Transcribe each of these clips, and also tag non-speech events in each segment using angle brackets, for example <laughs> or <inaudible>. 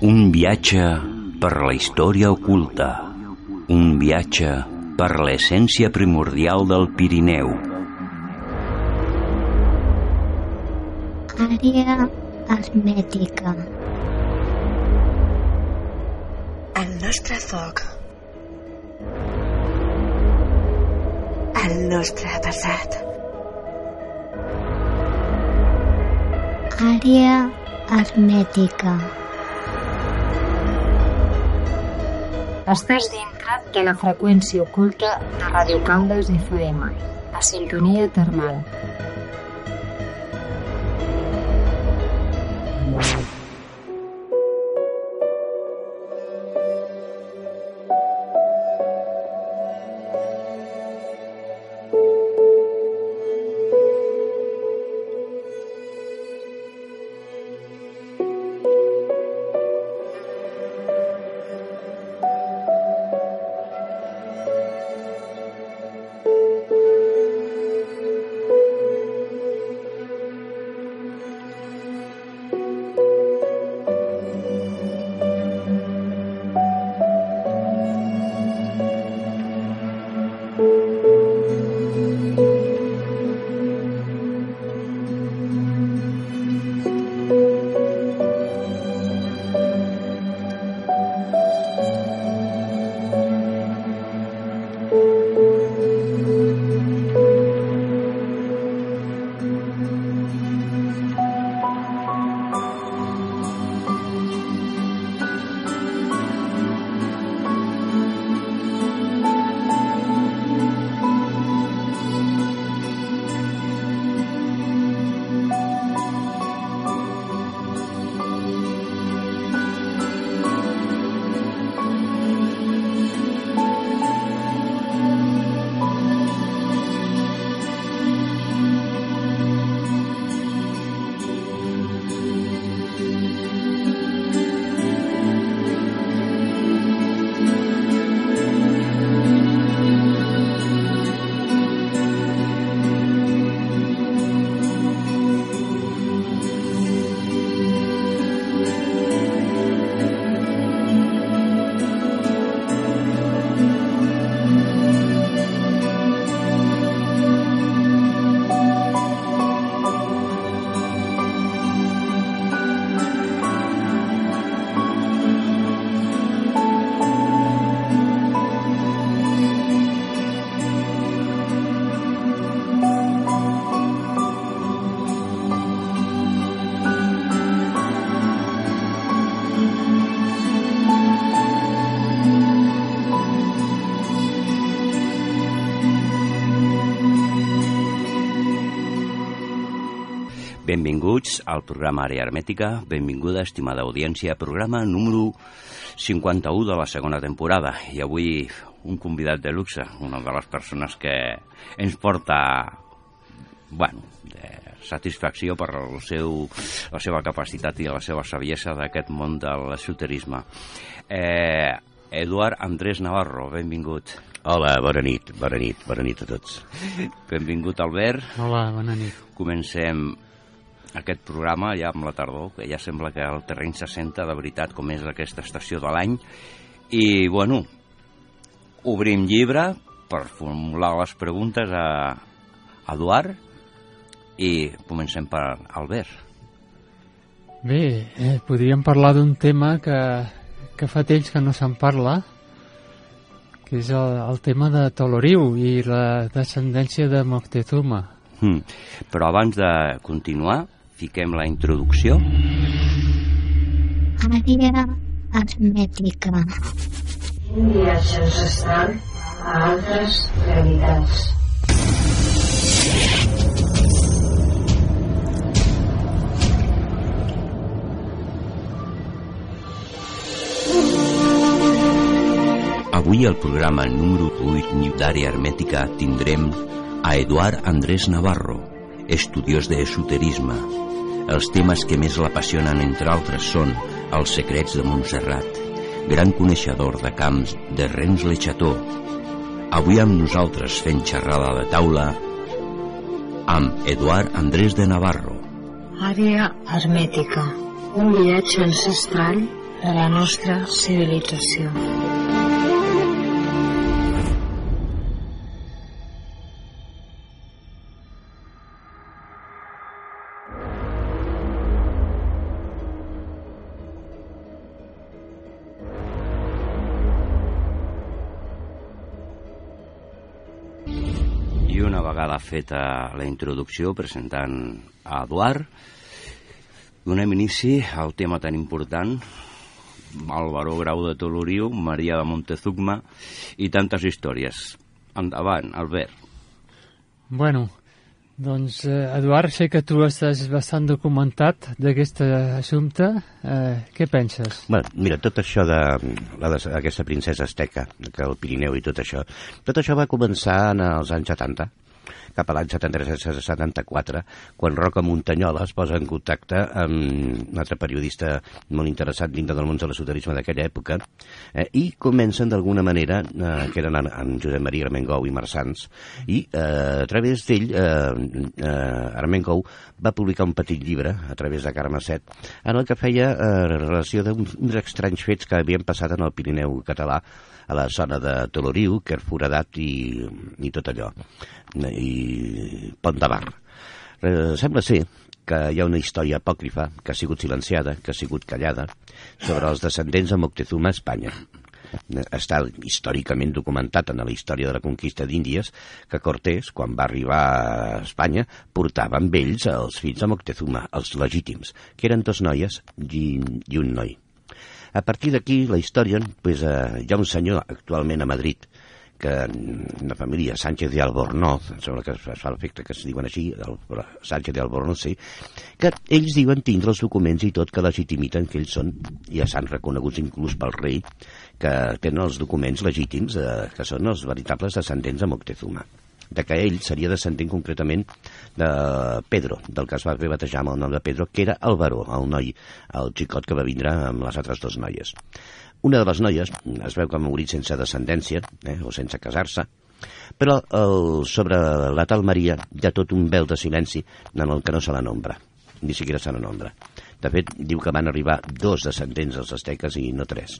Un viatge per la història oculta. Un viatge per l'essència primordial del Pirineu. Àrea hermètica. El nostre foc. El nostre passat. Àrea hermètica. Estàs dintre de la freqüència oculta de Radio Caldes FM, a sintonia termal. Benvinguts al programa Àrea Hermètica, benvinguda, estimada audiència, programa número 51 de la segona temporada. I avui un convidat de luxe, una de les persones que ens porta bueno, de satisfacció per el seu, la seva capacitat i la seva saviesa d'aquest món del esoterisme. Eh, Eduard Andrés Navarro, benvingut. Hola, bona nit, bona nit, bona nit a tots. Benvingut, Albert. Hola, bona nit. Comencem aquest programa ja amb la tardor, que ja sembla que el terreny se senta de veritat com és aquesta estació de l'any. I, bueno, obrim llibre per formular les preguntes a Eduard i comencem per Albert. Bé, eh, podríem parlar d'un tema que, que fa temps que no se'n parla, que és el, el tema de Toloriu i la descendència de Moctezuma. Hmm. Però abans de continuar, fiquem la introducció. Àrea hermètica. Un viatge ancestral a altres realitats. Avui al programa número 8 d'Àrea Hermètica tindrem a Eduard Andrés Navarro, estudiós de esoterisme, els temes que més l'apassionen, entre altres, són els secrets de Montserrat, gran coneixedor de camps de Rens Lecható. Avui amb nosaltres fent xerrada de taula amb Eduard Andrés de Navarro. Àrea hermètica, un viatge ancestral de la nostra civilització. Vegada feta la introducció presentant a Eduard, donem inici al tema tan important Álvaro Grau de Toloriu, Maria de Montezuma i tantes històries. Endavant, Albert. Bueno, doncs, eh, Eduard, sé que tu estàs bastant documentat d'aquest assumpte. Eh, què penses? Bueno, mira, tot això de, la de aquesta princesa asteca, que el Pirineu i tot això, tot això va començar en els anys 70 cap a l'any 73-74, quan Roca Muntanyola es posa en contacte amb un altre periodista molt interessat dintre del món de l'esoterisme d'aquella època, eh, i comencen d'alguna manera, eh, que eren en, en Josep Maria Armengou i Marsans, i eh, a través d'ell, eh, eh, Armengou va publicar un petit llibre, a través de Carme Set, en el que feia eh, relació d'uns estranys fets que havien passat en el Pirineu català a la zona de Toloriu, que és foradat i, i tot allò, i Pont de Bar. Eh, sembla ser que hi ha una història apòcrifa que ha sigut silenciada, que ha sigut callada, sobre els descendents de Moctezuma a Espanya. Està històricament documentat en la història de la conquista d'Índies que Cortés, quan va arribar a Espanya, portava amb ells els fills de Moctezuma, els legítims, que eren dos noies i un noi. A partir d'aquí, la història, pues, eh, hi ha un senyor actualment a Madrid, que una família, Sánchez de Albornoz, em sembla que es fa l'efecte que es diuen així, el, Sánchez de Albornoz, sí, que ells diuen tindre els documents i tot que legitimiten que ells són, ja s'han reconeguts inclús pel rei, que tenen els documents legítims, eh, que són els veritables descendents de Moctezuma de que ell seria descendent concretament de Pedro, del que es va batejar amb el nom de Pedro, que era el baró, el noi, el xicot que va vindre amb les altres dues noies. Una de les noies es veu que ha morit sense descendència, eh, o sense casar-se, però el, sobre la tal Maria hi ha tot un vel de silenci en el que no se la nombra, ni siquiera se la nombra. De fet, diu que van arribar dos descendents dels asteques i no tres.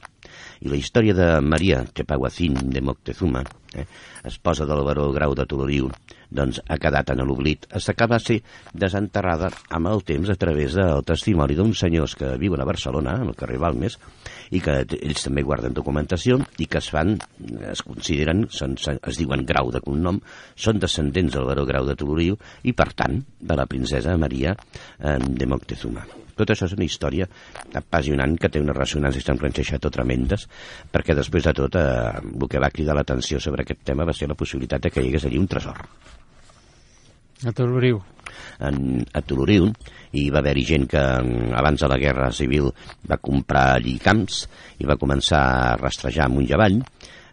I la història de Maria Chepahuacín de Moctezuma, eh, esposa del baró Grau de Toloriu, doncs ha quedat en l'oblit. S'acaba de ser desenterrada amb el temps a través del testimoni d'uns senyors que viuen a Barcelona, al carrer Balmes, i que ells també guarden documentació i que es fan, es consideren, són, es diuen Grau de cognom, són descendents del baró Grau de Toloriu i, per tant, de la princesa Maria eh, de Moctezuma. Tot això és una història apassionant que té una ressonància Sant Francescato tremendes, perquè després de tot eh, el que va cridar l'atenció sobre aquest tema va ser la possibilitat de que hi hagués allí un tresor. A Toloriu. En, a Toloriu hi va haver-hi gent que mm, abans de la Guerra Civil va comprar allí camps i va començar a rastrejar amunt i avall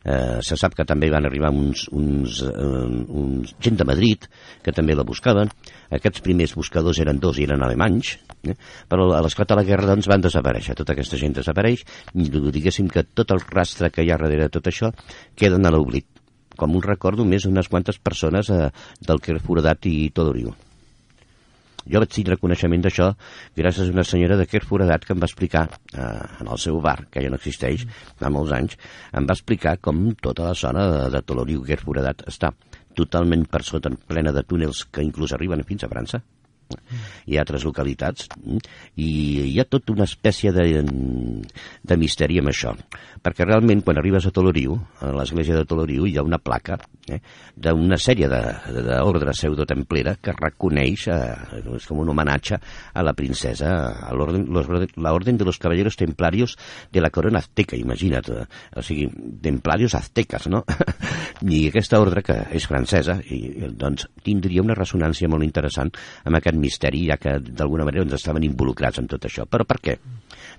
Eh, se sap que també van arribar uns, uns, eh, uns gent de Madrid que també la buscaven. Aquests primers buscadors eren dos i eren alemanys, eh? però a l'esclat de la guerra doncs, van desaparèixer. Tota aquesta gent desapareix i diguéssim que tot el rastre que hi ha darrere de tot això queden a l'oblit com un record només unes quantes persones eh, del que era Foradat i Todoriu. Jo vaig tindre coneixement d'això gràcies a una senyora de Quer Foradat que em va explicar, eh, en el seu bar, que ja no existeix, fa molts anys, em va explicar com tota la zona de, de Toloriu, Quer Foradat, està totalment per sota, plena de túnels que inclús arriben fins a França i altres localitats i hi ha tota una espècie de, de misteri amb això perquè realment quan arribes a Toloriu a l'església de Toloriu hi ha una placa eh, d'una sèrie d'ordre pseudotemplera que reconeix, eh, és com un homenatge a la princesa, a orden de los caballeros templarios de la corona azteca, imagina't, eh, o sigui, templarios aztecas, no? <laughs> I aquesta ordre, que és francesa, i, doncs tindria una ressonància molt interessant amb aquest misteri, ja que d'alguna manera ens estaven involucrats en tot això. Però per què?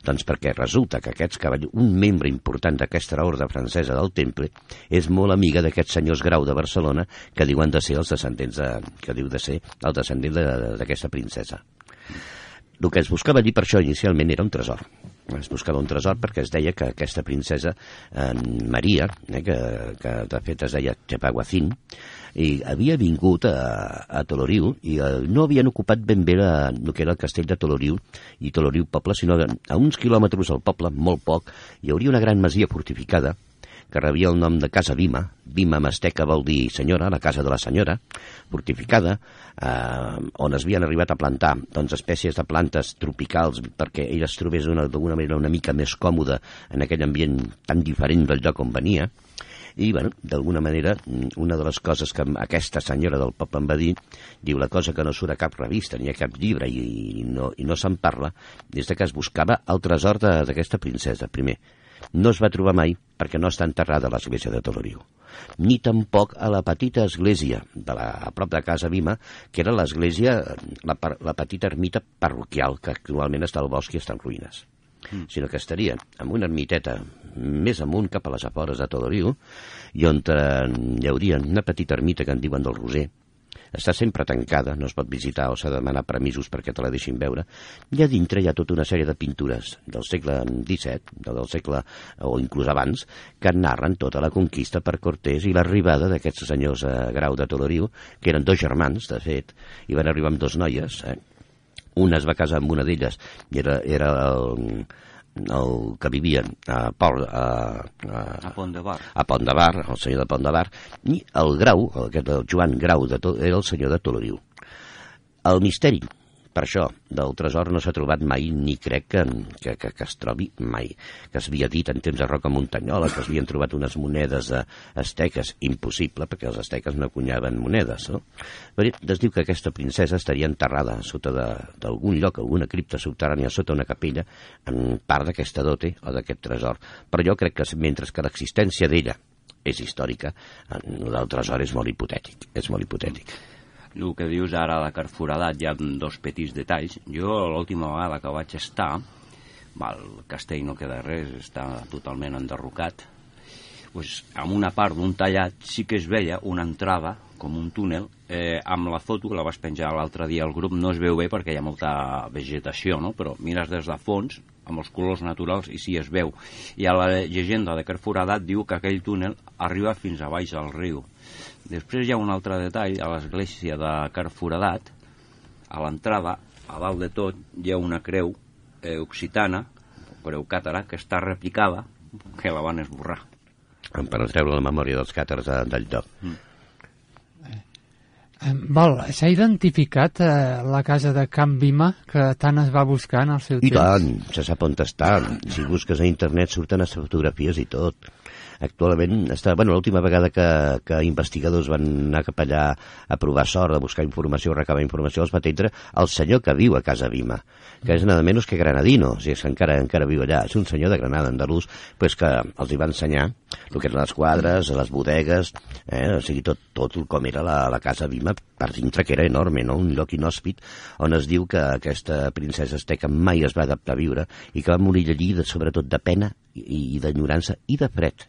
Doncs perquè resulta que aquests cavallers, un membre important d'aquesta ordre francesa del Temple és molt amiga d'aquests senyors Grau de Barcelona que diuen de ser els descendents de, que diu de ser el descendent de- d'aquesta princesa. El que es buscava allí per això inicialment era un tresor. Es buscava un tresor perquè es deia que aquesta princesa, eh, Maria, eh, que, que de fet es deia Chepaguacín, i havia vingut a, a Toloriu i eh, no havien ocupat ben bé la, el que era el castell de Toloriu i Toloriu poble, sinó a uns quilòmetres del poble, molt poc, hi hauria una gran masia fortificada que rebia el nom de Casa Vima. Vima masteca vol dir senyora, la casa de la senyora, fortificada, eh, on es havien arribat a plantar doncs, espècies de plantes tropicals perquè ell es trobés una- d'alguna manera una mica més còmode en aquell ambient tan diferent del lloc on venia. I, bueno, d'alguna manera, una de les coses que aquesta senyora del poble em va dir, diu la cosa que no surt a cap revista ni a cap llibre i, i no, i no se'n parla, des de que es buscava el tresor d'aquesta princesa, primer. No es va trobar mai perquè no està enterrada a l'església de Toloriu, ni tampoc a la petita església de la, a prop de casa Vima, que era l'església, la, la petita ermita parroquial, que actualment està al bosc i està en ruïnes. Sinó que estaria en una ermiteta més amunt cap a les afores de Toloriu i on eh, hi hauria una petita ermita que en diuen del Roser està sempre tancada, no es pot visitar o s'ha de demanar permisos perquè te la deixin veure. I a dintre hi ha tota una sèrie de pintures del segle XVII, del segle o inclús abans, que narren tota la conquista per Cortés i l'arribada d'aquests senyors a Grau de Toloriu, que eren dos germans, de fet, i van arribar amb dos noies, eh? una es va casar amb una d'elles i era, era el, el que vivia a, Pol, a, a, A Pont de Bar. a Pont de Bar, el senyor de Pont de Bar, i el Grau, aquest el Joan Grau, de era el senyor de Toloriu. El misteri, per això, del tresor no s'ha trobat mai, ni crec que, que, que, que es trobi mai. Que s'havia dit en temps de Roca Muntanyola que es havien trobat unes monedes eh, asteques, impossible, perquè els asteques no cunyaven monedes, no? Però es diu que aquesta princesa estaria enterrada sota d'algun lloc, alguna cripta subterrània sota una capella, en part d'aquesta dote o d'aquest tresor. Però jo crec que mentre que l'existència d'ella és històrica, el tresor és molt hipotètic, és molt hipotètic. El que dius ara de Carforadat, hi ha dos petits detalls. Jo l'última vegada que vaig estar, va, el castell no queda res, està totalment enderrocat, pues, amb una part d'un tallat sí que es veia una entrada, com un túnel, eh, amb la foto, que la vas penjar l'altre dia al grup, no es veu bé perquè hi ha molta vegetació, no? però mires des de fons, amb els colors naturals, i sí es veu. I a la llegenda de Carforadat diu que aquell túnel arriba fins a baix del riu. Després hi ha un altre detall, a l'església de Carforadat, a l'entrada, a dalt de tot, hi ha una creu eh, occitana, creu càtara, que està replicada, que la van esborrar. Per treure la memòria dels càters de- del lloc. Eh, Val, s'ha identificat eh, la casa de Can Vima que tant es va buscar en el seu I temps? tant, se sap on està. Si busques a internet surten les fotografies i tot. Actualment està... Bueno, l'última vegada que, que investigadors van anar cap allà a provar sort, a buscar informació, a recabar informació, els va atendre el senyor que viu a Casa Vima, que és nada menys que granadino, o sigui, que encara, encara viu allà. És un senyor de Granada, andalús, pues que els hi va ensenyar el que eren les quadres, les bodegues, eh? o sigui, tot, tot com era la, la Casa Vima per dintre, que era enorme, no? un lloc inhòspit, on es diu que aquesta princesa asteca mai es va adaptar a viure i que va morir allí, de, sobretot de pena i, i d'enyorança i de fred.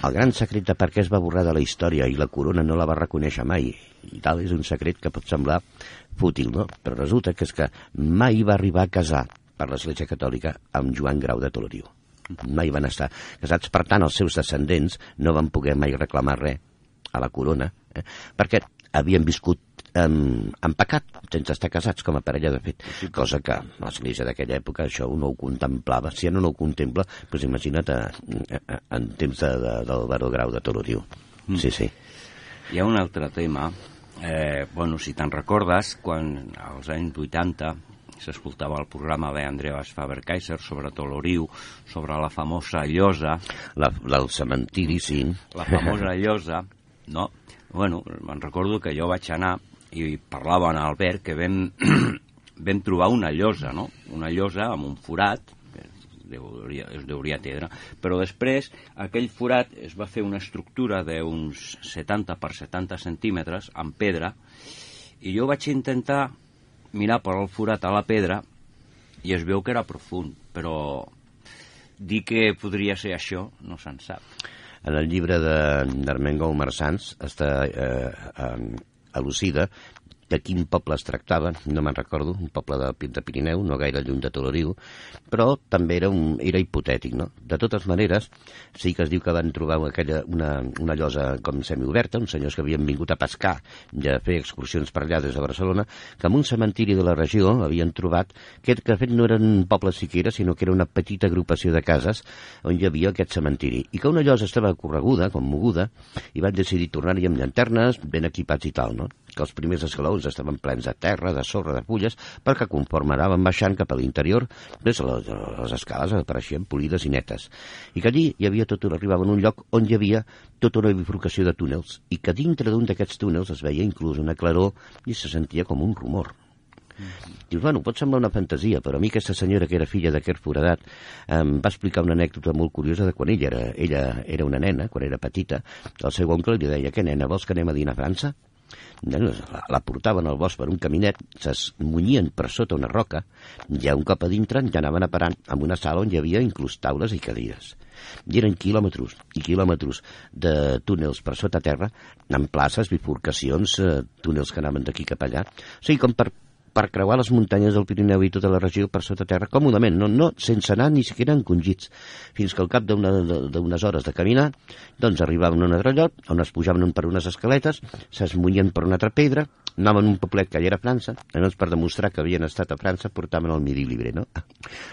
El gran secret de per què es va borrar de la història i la corona no la va reconèixer mai, i tal, és un secret que pot semblar fútil, no? Però resulta que és que mai va arribar a casar per l'Església Catòlica amb Joan Grau de Toloriu. Mai van estar casats, per tant, els seus descendents no van poder mai reclamar res a la corona, eh? perquè havien viscut en, en pecat, sense estar casats com a parella de fet, cosa que l'Església d'aquella època això no ho contemplava. Si ja no ho contempla, doncs imagina't a, a, a, en temps de, de, del Baró Grau de Toloriu. Mm. Sí, sí. Hi ha un altre tema, eh, bueno, si te'n recordes, quan als anys 80 s'escoltava el programa d'Andreas Faber-Kaiser sobre Toloriu, sobre la famosa llosa, La, la, el cementiri, sí. la famosa llosa, no? Bueno, me'n recordo que jo vaig anar i parlava amb Albert que vam, <clears throat> vam trobar una llosa, no? Una llosa amb un forat, que es deuria, es deuria atendre, però després aquell forat es va fer una estructura d'uns 70 per 70 centímetres amb pedra i jo vaig intentar mirar per al forat a la pedra i es veu que era profund, però dir que podria ser això no se'n sap. En el llibre d'Armengol Marsans està eh, eh, elucida de quin poble es tractava, no me'n recordo, un poble de, de Pirineu, no gaire lluny de Toloriu, però també era, un, era hipotètic, no? De totes maneres, sí que es diu que van trobar aquella, una, una llosa com semioberta, uns senyors que havien vingut a pescar i a fer excursions per allà des de Barcelona, que en un cementiri de la regió havien trobat que, que de fet no eren un poble siquiera, sinó que era una petita agrupació de cases on hi havia aquest cementiri, i que una llosa estava correguda, com moguda, i van decidir tornar-hi amb llanternes ben equipats i tal, no? que els primers esglaons estaven plens de terra, de sorra, de fulles, perquè conforme anaven baixant cap a l'interior, doncs les, les escales apareixien polides i netes. I que allí hi havia tot, arribaven a un lloc on hi havia tota una bifurcació de túnels, i que dintre d'un d'aquests túnels es veia inclús una claror i se sentia com un rumor. Dius, bueno, pot semblar una fantasia, però a mi aquesta senyora que era filla d'aquest foradat em va explicar una anècdota molt curiosa de quan ella era, ella era una nena, quan era petita, el seu oncle li deia, què nena, vols que anem a dinar a França? Bueno, la, la portaven al bosc per un caminet, s'esmunyien per sota una roca, ja un cop a dintre ja anaven a parar amb una sala on hi havia inclús taules i cadires. I eren quilòmetres i quilòmetres de túnels per sota terra, amb places, bifurcacions, eh, túnels que anaven d'aquí cap allà. O sigui, com per, per creuar les muntanyes del Pirineu i tota la regió per sota terra, còmodament, no, no, sense anar ni siquiera encongits, fins que al cap d'unes hores de caminar, doncs arribaven a un altre lloc, on es pujaven un per unes escaletes, s'esmunyien per una altra pedra, anaven un poblet que allà era França, llavors per demostrar que havien estat a França portaven el midi libre, no?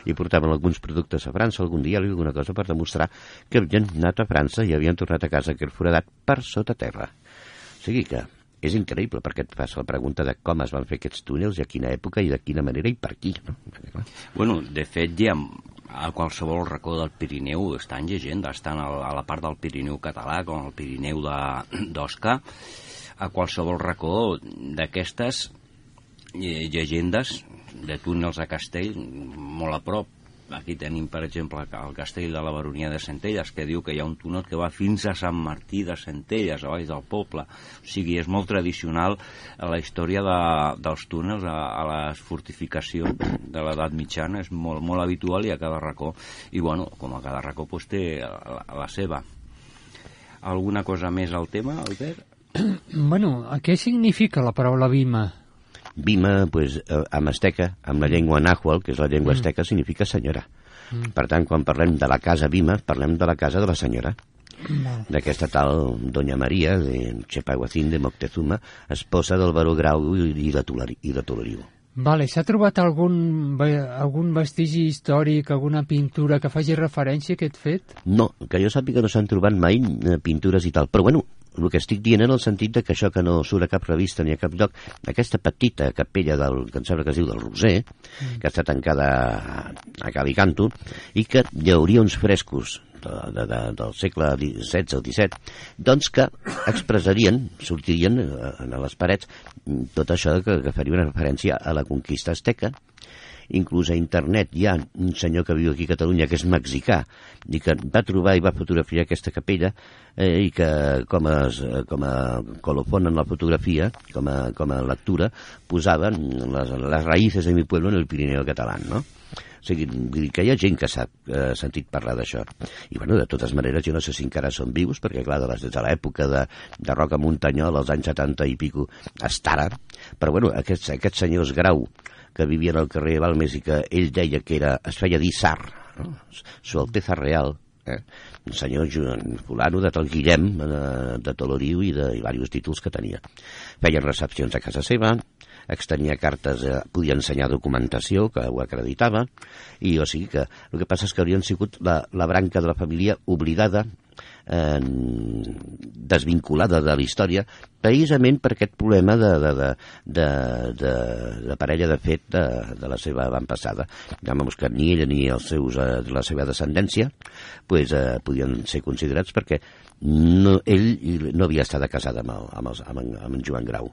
I portaven alguns productes a França, algun dia alguna cosa per demostrar que havien anat a França i havien tornat a casa aquest foradat per sota terra. O sigui que és increïble perquè et fas la pregunta de com es van fer aquests túnels i a quina època i de quina manera i per qui, no? Bueno, de fet, ja a qualsevol racó del Pirineu estan llegendes, tant a la part del Pirineu català com al Pirineu d'Osca, a qualsevol racó d'aquestes llegendes de túnels a castell molt a prop. Aquí tenim, per exemple, el castell de la Baronia de Centelles, que diu que hi ha un túnel que va fins a Sant Martí de Centelles, a baix del poble. O sigui, és molt tradicional la història de, dels túnels a, a les fortificacions de l'edat mitjana, és molt, molt habitual i a cada racó. I, bueno, com a cada racó, doncs, té la, la seva. Alguna cosa més al tema, Albert? Bueno, què significa la paraula Bima? Bima, pues, eh, amb asteca, amb la llengua náhuatl, que és la llengua asteca, significa senyora. Per tant, quan parlem de la casa Bima, parlem de la casa de la senyora. d'aquesta tal Doña Maria de Chepaguacín de Moctezuma, esposa del baró Grau i de, Tolari, i de Toloriu. Vale, s'ha trobat algun, algun vestigi històric, alguna pintura que faci referència a aquest fet? No, que jo sàpiga no s'han trobat mai eh, pintures i tal, però bueno, el que estic dient en el sentit de que això que no surt a cap revista ni a cap lloc, aquesta petita capella del, que em sembla que es diu del Roser, que està tancada a, a Calicanto, i que hi hauria uns frescos de, de, de, del segle XVI o XVII, doncs que expressarien, sortirien eh, en les parets, tot això que, que faria una referència a la conquista azteca, inclús a internet hi ha un senyor que viu aquí a Catalunya que és mexicà i que va trobar i va fotografiar aquesta capella eh, i que com a, com a colofon en la fotografia, com a, com a lectura, posaven les, les raïces de mi pueblo en el Pirineo català, no? O sigui, vull dir que hi ha gent que s'ha eh, sentit parlar d'això. I, bueno, de totes maneres, jo no sé si encara són vius, perquè, clar, de, les, de l'època de, de Roca Muntanyol, als anys 70 i pico, hasta ara, però, bueno, aquests, aquests senyors Grau, que vivien al carrer Balmes i que ell deia que era, es feia dir Sar, no? Su Alteza Real, eh? un senyor Joan fulano de tal Guillem, de, de Toloriu i de i diversos títols que tenia. Feien recepcions a casa seva, extenia cartes, eh, podia ensenyar documentació que ho acreditava, i o sigui que el que passa és que haurien sigut la, la branca de la família oblidada eh, desvinculada de la història, precisament per aquest problema de, de, de, de, de, de parella de fet de, de la seva avantpassada. Digamos que ni ella ni els seus, eh, la seva descendència pues, eh, podien ser considerats perquè no, ell no havia estat casada amb, el, amb, els, amb, amb en Joan Grau.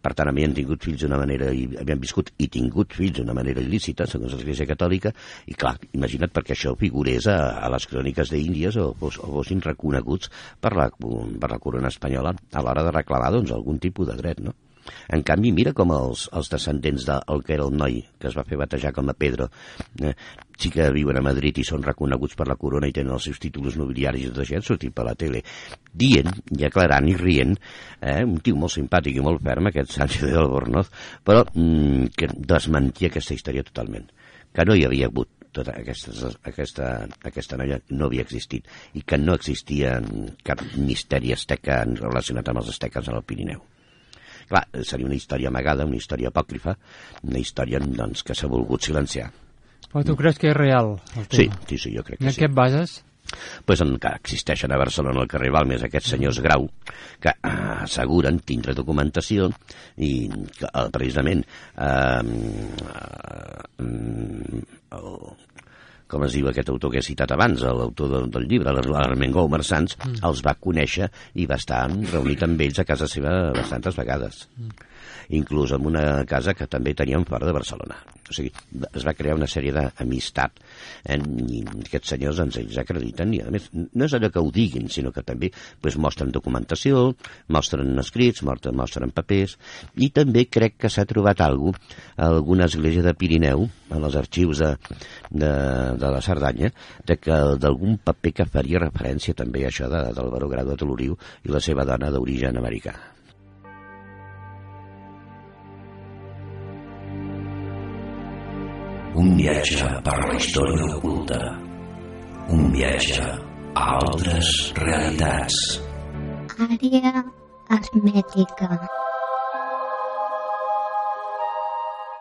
Per tant, havien tingut fills d'una manera, i havien viscut i tingut fills d'una manera il·lícita, segons l'Església Catòlica, i clar, imagina't perquè això figurés a, a les cròniques d'Índies o, o, o fossin reconeguts per la, per la corona espanyola a l'hora de reclamar doncs, algun tipus de dret, no? En canvi, mira com els, els descendents del que era el noi que es va fer batejar com a Pedro, eh, sí que viuen a Madrid i són reconeguts per la corona i tenen els seus títols nobiliaris això, han sortit per la tele, dient i aclarant i rient, eh, un tio molt simpàtic i molt ferm, aquest Sánchez del Albornoz, però mm, que desmentia aquesta història totalment, que no hi havia hagut tota aquesta, aquesta, aquesta noia no havia existit i que no existia cap misteri asteca relacionat amb els asteques en el Pirineu. Clar, seria una història amagada, una història apòcrifa, una història doncs, que s'ha volgut silenciar. Però tu creus que és real, el Sí, tema? sí, sí, jo crec I que en sí. què et bases? pues en que existeixen a Barcelona al carrer Balmes aquests senyors Grau que eh, asseguren tindre documentació i que, eh, precisament eh, eh, el, com es diu aquest autor que he citat abans, l'autor del, del llibre, l'Armengou Marsans, mm. els va conèixer i va estar reunit amb ells a casa seva bastantes vegades. Mm. Inclús en una casa que també teníem fora de Barcelona. O sigui, es va crear una sèrie d'amistat eh? i aquests senyors ens ells acrediten i a més no és allò que ho diguin, sinó que també pues, mostren documentació, mostren escrits, mostren, mostren papers i també crec que s'ha trobat alguna a alguna església de Pirineu, en els arxius de, de, de la Cerdanya, que d'algun paper que faria referència també a això de, del Baró Grau de Toloriu i la seva dona d'origen americà. Un viatge per la història oculta. Un viatge a altres realitats. Àrea hermètica.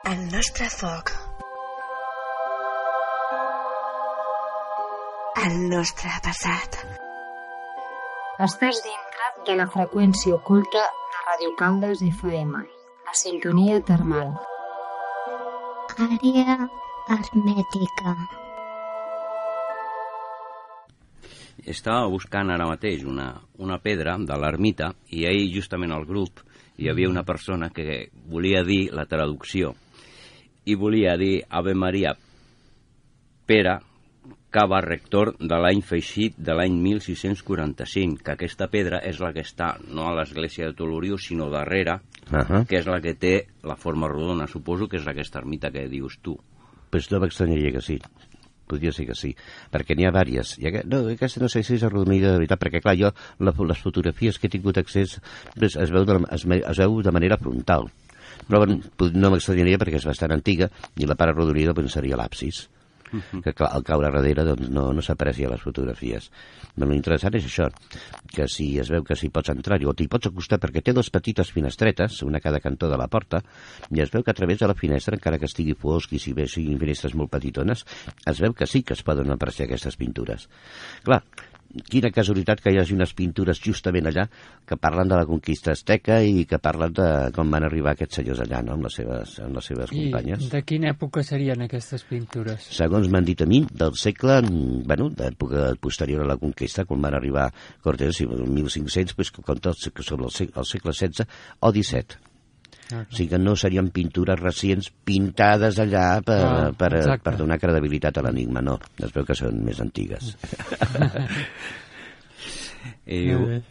El nostre foc. El nostre passat. Estàs dintre de la freqüència oculta de Radio Caldes FM, la sintonia termal. Àrea hermètica. Estava buscant ara mateix una, una pedra de l'ermita i ahir justament al grup hi havia una persona que volia dir la traducció i volia dir Ave Maria Pere Cava Rector de l'any feixit de l'any 1645, que aquesta pedra és la que està no a l'església de Toloriu, sinó darrere, Uh -huh. que és la que té la forma rodona. Suposo que és aquesta ermita que dius tu. Pues no m'extranyaria que sí. Podria ser que sí, perquè n'hi ha vàries. I aquest, no, aquesta no sé si és arrodonida de veritat, perquè clar, jo la, les fotografies que he tingut accés pues, es, veu de, es, es veu de manera frontal. Però no m'extranyaria perquè és bastant antiga i la part arrodonida pues, seria l'absis que clar, al caure darrere doncs, no, no s'aprecia les fotografies. Però l'interessant és això, que si es veu que s'hi pots entrar o t'hi pots acostar perquè té dues petites finestretes, una a cada cantó de la porta, i es veu que a través de la finestra, encara que estigui fosc i si bé siguin finestres molt petitones, es veu que sí que es poden apreciar aquestes pintures. Clar, quina casualitat que hi hagi unes pintures justament allà que parlen de la conquista asteca i que parlen de com van arribar aquests senyors allà, no?, amb les seves, amb les seves I companyes. de quina època serien aquestes pintures? Segons m'han dit a mi, del segle, bueno, d'època posterior a la conquesta, quan van arribar Cortés, sí, el 1500, pues, compta que sobre el segle, el segle XVI o XVII. Ah, O sigui que no serien pintures recents pintades allà per, Ah, per, exacte. per donar credibilitat a l'enigma, no. Es veu que són més antigues. <laughs> I, bé.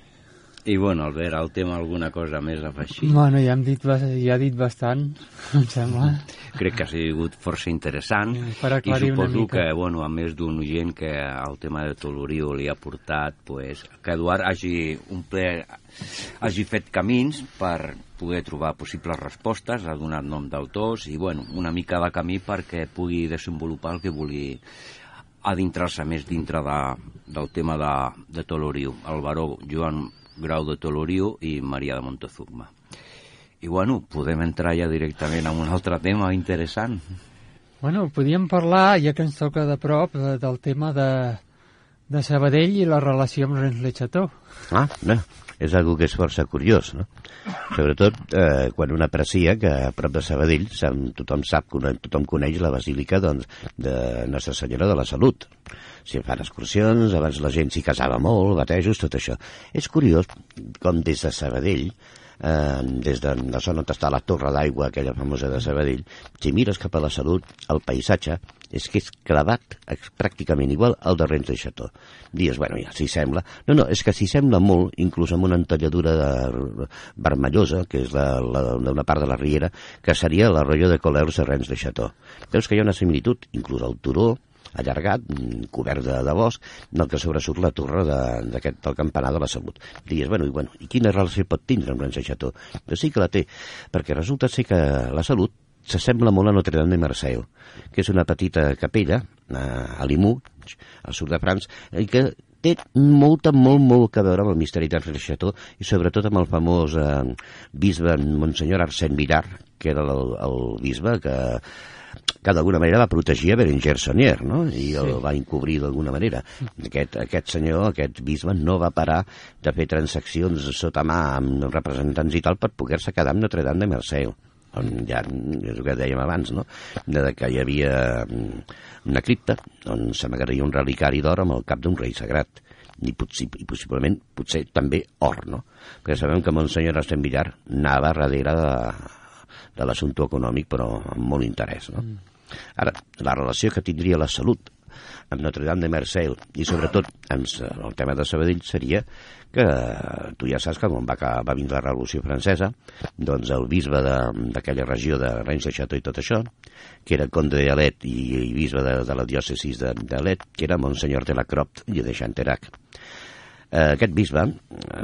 I bueno, Albert, el tema alguna cosa més a afegir? Bueno, ja hem dit, ja ha dit bastant, <laughs> em sembla. Crec que ha sigut força interessant Per i suposo que, bueno, a més d'un oient que el tema de Toloriu li ha portat, pues, que Eduard hagi, un ple, hagi fet camins per poder trobar possibles respostes, ha donat nom d'autors i, bueno, una mica de camí perquè pugui desenvolupar el que vulgui adentrar-se més dintre de, del tema de, de Toloriu, el baró Joan Grau de Toloriu i Maria de Montezuma. I bueno, podem entrar ja directament en un altre tema interessant. Bueno, podíem parlar, ja que ens toca de prop, eh, del tema de, de Sabadell i la relació amb Rennes Le Chateau. Ah, no, és algo que és força curiós, no? Sobretot eh, quan un aprecia que a prop de Sabadell tothom sap, tothom coneix la basílica doncs, de Nostra Senyora de la Salut. Si fan excursions, abans la gent s'hi casava molt, batejos, tot això. És curiós com des de Sabadell eh, des de la zona on està la torre d'aigua, aquella famosa de Sabadell, si mires cap a la Salut, el paisatge és que és clavat és pràcticament igual al de Rennes de Chateau. Dies, bueno, ja, s'hi sembla. No, no, és que s'hi sembla molt, inclús amb una entalladura de vermellosa, que és d'una part de la riera, que seria l'arroyo de Colers de Rennes de Chateau. Veus que hi ha una similitud, inclús el turó, allargat, cobert de, de bosc, del que sobresurt la torre de, del campanar de la Salut. Dius, bueno, i, bueno, i quina relació pot tindre amb Rennes Chateau? Doncs sí que la té, perquè resulta ser que la Salut s'assembla molt a Notre Dame de Marseille, que és una petita capella a, Limoux, al sud de França, i que té molta, molt, molt que veure amb el misteri de Chateau i sobretot amb el famós eh, bisbe Monsenyor Arsène Villard, que era el, el bisbe que que d'alguna manera va protegir a Berenger Sonier, no? I el sí. va encobrir d'alguna manera. Aquest, aquest senyor, aquest bisbe, no va parar de fer transaccions sota mà amb representants i tal per poder-se quedar amb Notre Dame de Marseille on ja és el que dèiem abans, no? de que hi havia mm, una cripta on s'amagaria un relicari d'or amb el cap d'un rei sagrat i, potser, i possiblement potser també or, no? Perquè sabem que Monsenyor Estem Villar anava darrere de, de l'assumpte econòmic, però amb molt interès. No? Mm. Ara, la relació que tindria la salut amb Notre Dame de Marseille i sobretot amb el tema de Sabadell seria que tu ja saps que quan va, va vindre la Revolució Francesa doncs el bisbe d'aquella regió de Rennes de Chateau i tot això que era conde d'Alet i, i bisbe de, de la diòcesis d'Alet que era Monsenyor de la Cropt i de Chanterac eh, aquest bisbe,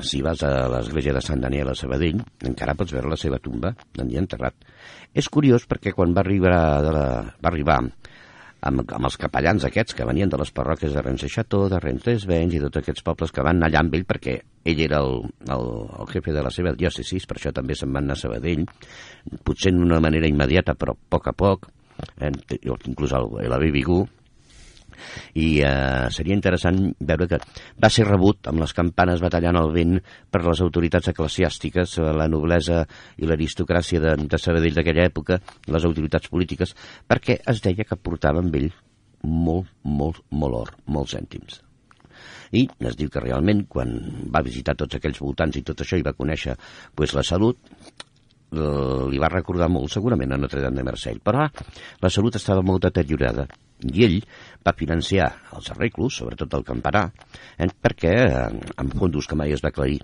si vas a l'església de Sant Daniel a Sabadell, encara pots veure la seva tumba, on hi ha enterrat. És curiós perquè quan va arribar, de la, va arribar amb, amb els capellans aquests que venien de les parròquies de Rennes de Chateau, de Rennes d'Esvens i tots aquests pobles que van anar allà amb ell perquè ell era el, el, el jefe de la seva diòcesis, per això també se'n van anar a Sabadell, potser d'una manera immediata però a poc a poc, eh, inclús l'Avi Vigú, i eh, seria interessant veure que va ser rebut amb les campanes batallant al vent per les autoritats eclesiàstiques, eh, la noblesa i l'aristocràcia de, de Sabadell d'aquella època, les autoritats polítiques, perquè es deia que portava amb ell molt, molt, molt or, molts cèntims. I es diu que realment, quan va visitar tots aquells voltants i tot això i va conèixer pues, la salut, eh, li va recordar molt segurament a Notre Dame de Marseille, però la salut estava molt deteriorada i ell va financiar els arreglos, sobretot el campanar, eh, perquè eh, amb fondos que mai es va aclarir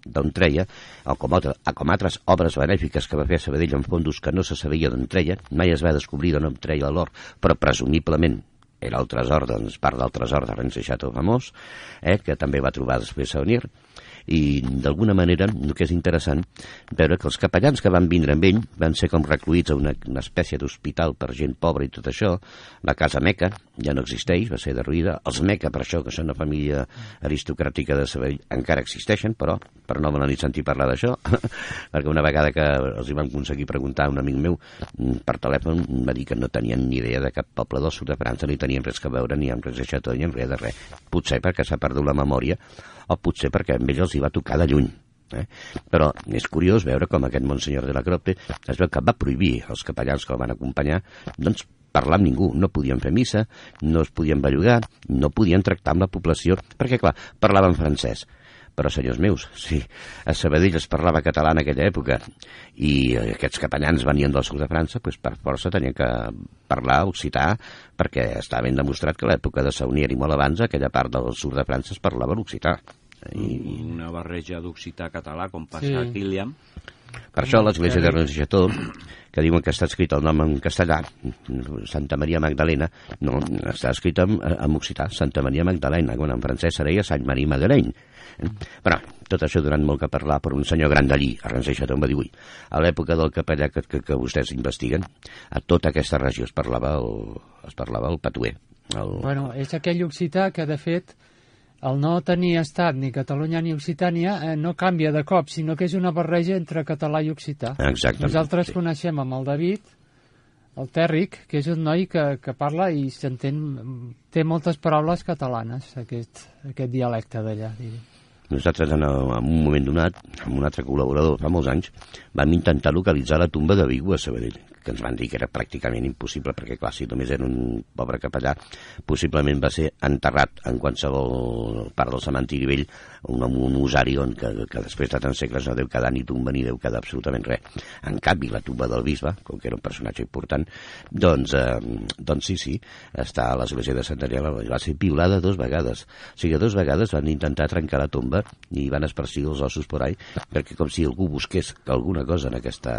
d'on treia, o com, altre, com altres obres benèfiques que va fer a Sabadell en fondos que no se sabia d'on treia, mai es va descobrir d'on treia l'or, però presumiblement era el tresor, doncs part del tresor de Rennes Chateau famós, eh, que també va trobar després a Onir, i d'alguna manera el que és interessant veure que els capellans que van vindre amb ell van ser com recluïts a una, una espècie d'hospital per gent pobra i tot això la casa Meca ja no existeix, va ser derruïda. Els Meca per això que són una família aristocràtica de Sabell encara existeixen però per no me n'hi sentir parlar d'això <laughs> perquè una vegada que els hi van aconseguir preguntar a un amic meu mm, per telèfon va dir que no tenien ni idea de cap poble del sud de França ni tenien res que veure ni amb res de Chateau ni amb res de res. Potser perquè s'ha perdut la memòria o potser perquè amb ells els hi va tocar de lluny. Eh? Però és curiós veure com aquest Monsenyor de la Cropte es veu que va prohibir als capellans que el van acompanyar doncs, parlar amb ningú, no podien fer missa, no es podien bellugar, no podien tractar amb la població, perquè, clar, parlaven francès. Però, senyors meus, si a Sabadell es parlava català en aquella època i aquests capellans venien del sud de França, doncs per força tenien que parlar occità perquè estava ben demostrat que l'època de Saunier i molt abans aquella part del sud de França es parlava l'occità. I... Una barreja d'occità català, com passa sí. a Kilian. Per això l'església de Renunciató, que diuen que està escrit el nom en castellà, Santa Maria Magdalena, no, està escrit en, en occità, Santa Maria Magdalena, quan en francès seria Sant Maria Madeleine. Però tot això donant molt que parlar per un senyor gran d'allí, a Renunciató em va dir, ui, a l'època del capellà que, que, que vostès investiguen, a tota aquesta regió es parlava el, es parlava el patuer. El... Bueno, és aquell occità que, de fet, el no tenir estat ni Catalunya ni Occitània eh, no canvia de cop, sinó que és una barreja entre català i occità. Exactament. Nosaltres sí. coneixem amb el David el Tèrric, que és un noi que, que parla i s'entén, té moltes paraules catalanes, aquest, aquest dialecte d'allà. diria. Nosaltres, en, en un moment donat, amb un altre col·laborador fa molts anys, vam intentar localitzar la tumba de Vigo a Sabadell, que ens van dir que era pràcticament impossible, perquè, clar, si només era un pobre capellà, possiblement va ser enterrat en qualsevol part del cementiri vell, un, un usari on que, que després de tants segles no deu quedar ni tumba ni deu quedar absolutament res. En canvi, la tumba del bisbe, com que era un personatge important, doncs, eh, doncs sí, sí, està a l'església de Sant Daniel, va ser piulada dos vegades. O sigui, dos vegades van intentar trencar la tomba i van esparcir els ossos por ahí, perquè com si algú busqués alguna cosa en aquesta,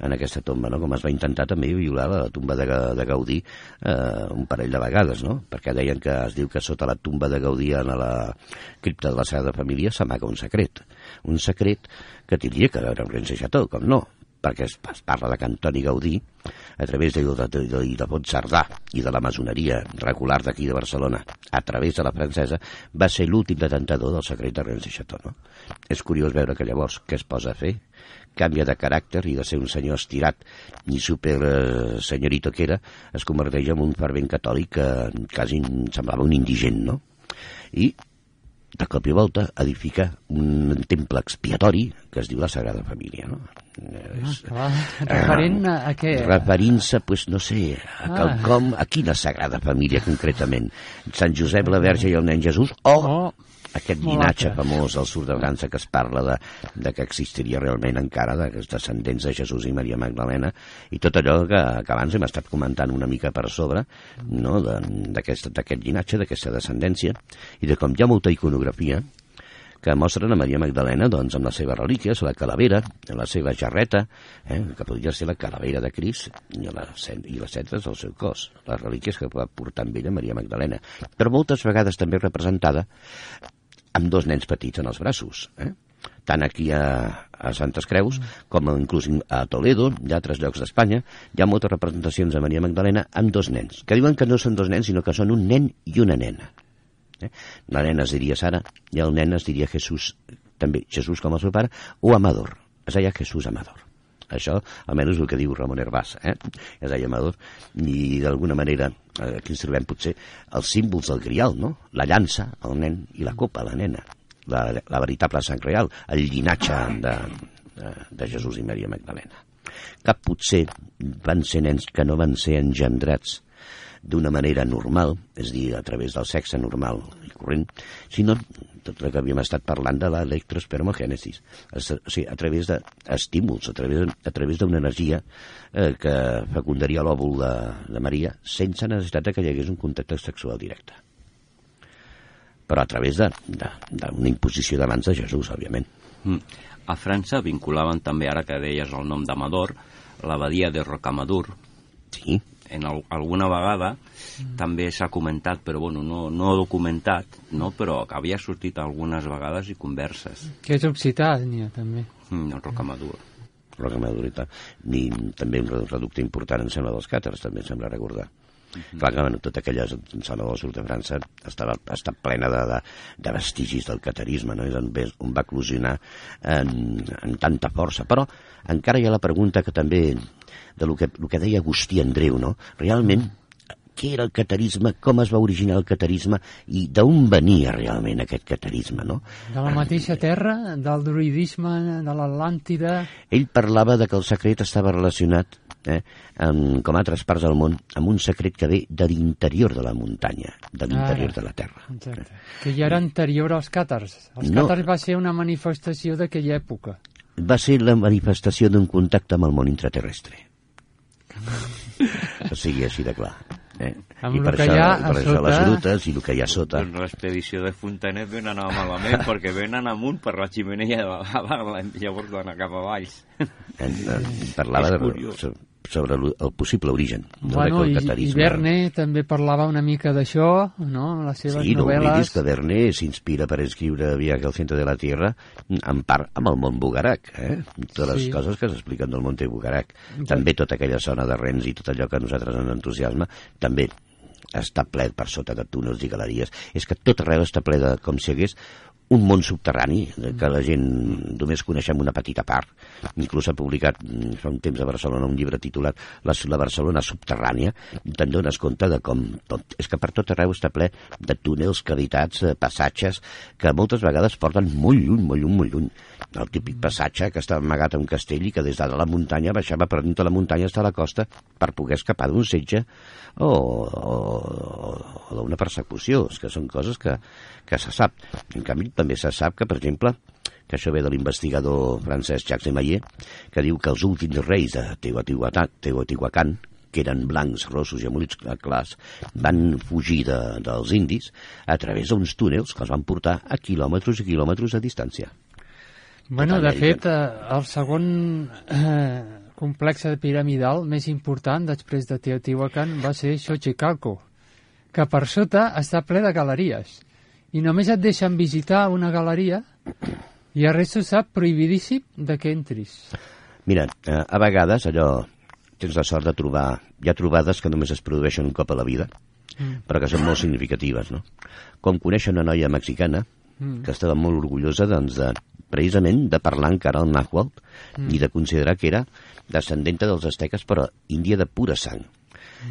en aquesta tomba, no? com es va intentar també violar la tumba de, de Gaudí eh, un parell de vegades, no? perquè deien que es diu que sota la tumba de Gaudí en la cripta de la Sagrada Família s'amaga un secret, un secret que tindria que veure amb Renze Chateau, com no, perquè es, es parla de que Antoni Gaudí, a través de, de, de, de, de Bontsardà i de la masoneria regular d'aquí de Barcelona, a través de la francesa, va ser l'últim detentador del secret de Renze Chateau. No? És curiós veure que llavors què es posa a fer? Canvia de caràcter i de ser un senyor estirat i super eh, senyorito que era, es converteix en un fervent catòlic que quasi semblava un indigent, no? I de cop i volta edifica un temple expiatori que es diu la Sagrada Família, no? Ah, clar. Referent a, a què? Referint-se, pues, no sé, a Ah. quelcom, a quina Sagrada Família concretament? Sant Josep, la Verge i el nen Jesús, o Oh, aquest llinatge famós al sud de França que es parla de, de que existiria realment encara dels descendents de Jesús i Maria Magdalena i tot allò que, que abans hem estat comentant una mica per sobre no, d'aquest llinatge, d'aquesta descendència i de com hi ha molta iconografia que mostren a Maria Magdalena doncs, amb les seves relíquies, la calavera, la seva jarreta, eh, que podria ser la calavera de Cris i, la, i les centres del seu cos, les relíquies que va portar amb ella Maria Magdalena, però moltes vegades també representada amb dos nens petits en els braços, eh? tant aquí a, a Santes Creus com inclús a Toledo i altres llocs d'Espanya hi ha moltes representacions de Maria Magdalena amb dos nens, que diuen que no són dos nens sinó que són un nen i una nena eh? la nena es diria Sara i el nen es diria Jesús també Jesús com el seu pare o Amador es deia Jesús Amador això almenys és el que diu Ramon Herbàs eh? es deia Amador i d'alguna manera eh, aquí ens trobem potser els símbols del grial no? la llança, el nen i la copa, la nena la, la veritable sang real el llinatge de, de, de Jesús i Maria Magdalena que potser van ser nens que no van ser engendrats d'una manera normal, és dir, a través del sexe normal i corrent, sinó tot el que havíem estat parlant de l'electroespermogènesis, Es- o sigui, a través d'estímuls, a través, a través d'una energia eh, que fecundaria l'òvul de, de Maria sense necessitat de que hi hagués un contacte sexual directe. Però a través d'una imposició de mans de Jesús, òbviament. Mm. A França vinculaven també, ara que deies el nom d'Amador, l'abadia de Rocamadour. Sí. En al, alguna vegada també s'ha comentat, però bueno, no, no documentat, no? però que havia sortit algunes vegades i converses. que és Occitània, també. Mm, el Rocamadour. Roca Madurita, ni també un reducte important, em sembla, dels càters, també em sembla recordar. Clar que bueno, tota aquella zona del sud de França estava, està plena de, de, de vestigis del catarisme, no? és on, on va eclosionar en, en tanta força. Però encara hi ha la pregunta que també, de lo que, lo que deia Agustí Andreu, no? realment, què era el catarisme, com es va originar el catarisme i d'on venia realment aquest catarisme, no? De la mateixa terra, del druidisme, de l'Atlàntida... Ell parlava de que el secret estava relacionat, eh, amb, com altres parts del món, amb un secret que ve de l'interior de la muntanya, de l'interior Ara. de la terra. Exacte. Que ja era anterior als càtars. Els No. càtars va ser una manifestació d'aquella època. Va ser la manifestació d'un contacte amb el món intraterrestre. o sigui, així de clar. Eh? Amb I lo per que això, hi ha per això les sota- grutes i el que hi ha sota. Doncs l'expedició de Fontanet ben anar malament perquè venen amunt per la ximenea de la dalt, llavors van cap a baix. Eh, eh, parlava de, sobre el, possible origen no, Bueno, del i, i catarisme. Verne també parlava una mica d'això, no?, en les seves Sí, no oblidis novel·les. que Verne s'inspira per escriure Viaje al centre de la Tierra en part amb el món Bugarac, eh? Totes les Sí. coses que s'expliquen del Monte Bugarac. També tota aquella zona de Rennes i tot allò que a nosaltres ens entusiasma, també està ple per sota de túnels i galeries. És que tot arreu està ple de, com si hagués un món subterrani que la gent només coneixem una petita part. Inclús ha publicat mm, fa un temps a Barcelona un llibre titulat La, la Barcelona subterrània te'n dones compte de com tot, és que per tot arreu està ple de túnels, cavitats, de passatges que moltes vegades porten molt lluny, molt lluny, molt lluny. El típic passatge que està amagat a un castell i que des de la muntanya baixava per dintre la muntanya està a la costa per poder escapar d'un setge o, o, o d'una persecució. És que són coses que, que se sap. En canvi, també se sap que, per exemple, que això ve de l'investigador francès Jacques Maillet, que diu que els últims reis de Teotihuacan, que eren blancs, rossos i amolits clars, van fugir de, dels indis a través d'uns túnels que els van portar a quilòmetres i quilòmetres de distància. Bueno, de fet, eh, el segon eh, complex piramidal més important després de Teotihuacan va ser Xochicalco, que per sota està ple de galeries. I només et deixen visitar una galeria i el resto sap prohibidíssim de que entris. Mira, eh, a vegades allò tens la sort de trobar... Hi ha trobades que només es produeixen un cop a la vida, mm. però que són molt significatives, no? Com conèixer una noia mexicana mm. que estava molt orgullosa doncs, de, precisament de parlar encara el Nahuatl mm. i de considerar que era descendenta dels asteques però índia de pura sang. Mm.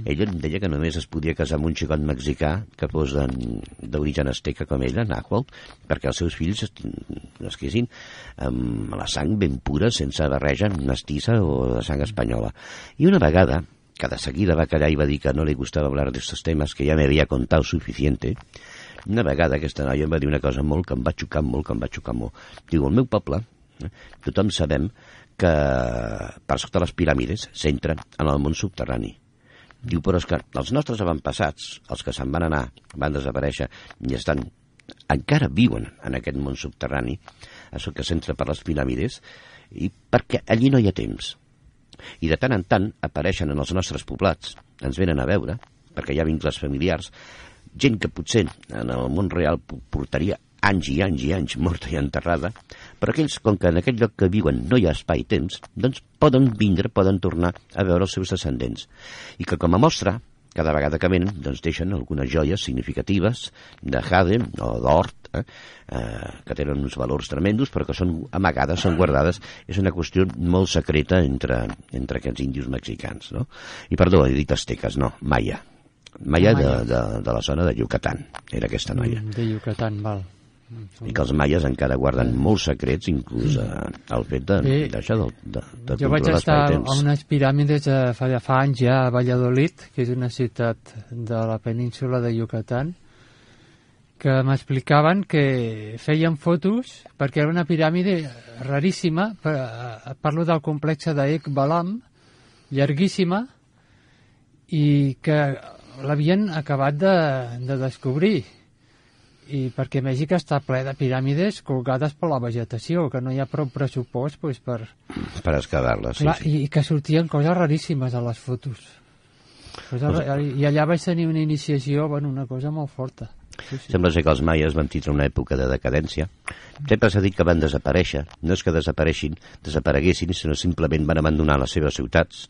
Ella em deia que només es podia casar amb un xicot mexicà que fos d'origen asteca com ella, Nahuatl, perquè els seus fills nasquessin amb la sang ben pura, sense barreja mestissa o de sang espanyola. I una vegada, que de seguida va callar i va dir que no li gustava hablar d'aquests temes, que ja m'havia contat suficiente, una vegada aquesta noia em va dir una cosa molt que em va xocar molt, que em va xocar molt. Diu, al meu poble, eh, tothom sabem que per sota les piràmides s'entra en el món subterrani. Diu, però és que els nostres avantpassats, els que se'n van anar, van desaparèixer i estan, encara viuen en aquest món subterrani, això que s'entra per les piràmides, i perquè allí no hi ha temps. I de tant en tant apareixen en els nostres poblats, ens venen a veure, perquè hi ha vincles familiars, gent que potser en el món real portaria anys i anys i anys morta i enterrada, però aquells, com que en aquell lloc que viuen no hi ha espai i temps, doncs poden vindre, poden tornar a veure els seus descendents. I que com a mostra, cada vegada que venen, doncs deixen algunes joies significatives de jade o d'hort, eh, eh, que tenen uns valors tremendos, però que són amagades, són guardades. És una qüestió molt secreta entre, entre aquests índios mexicans, no? I perdó, he dit asteques, no, maia. Maia, Maia. De, de, de la zona de Yucatán, era aquesta noia. Mm, de Yucatán, val i que els maies encara guarden molts secrets, inclús eh, el fet d'això, de, de, de, Jo vaig estar a unes piràmides eh, fa, fa anys ja a Valladolid, que és una ciutat de la península de Yucatán, que m'explicaven que feien fotos perquè era una piràmide raríssima, eh, parlo del complex d'Ek Balam, llarguíssima, i que l'havien acabat de, de descobrir i perquè Mèxic està ple de piràmides colgades per la vegetació, que no hi ha prou pressupost pues, per... Per excavar-les, sí, sí. I que sortien coses raríssimes a les fotos. Cosa, pues... I allà vaig tenir una iniciació, bueno, una cosa molt forta. Sí, sí. Sembla ser que els maies van tindre una època de decadència. Sempre s'ha dit que van desaparèixer. No és que desapareixin, desapareguessin, sinó simplement van abandonar les seves ciutats.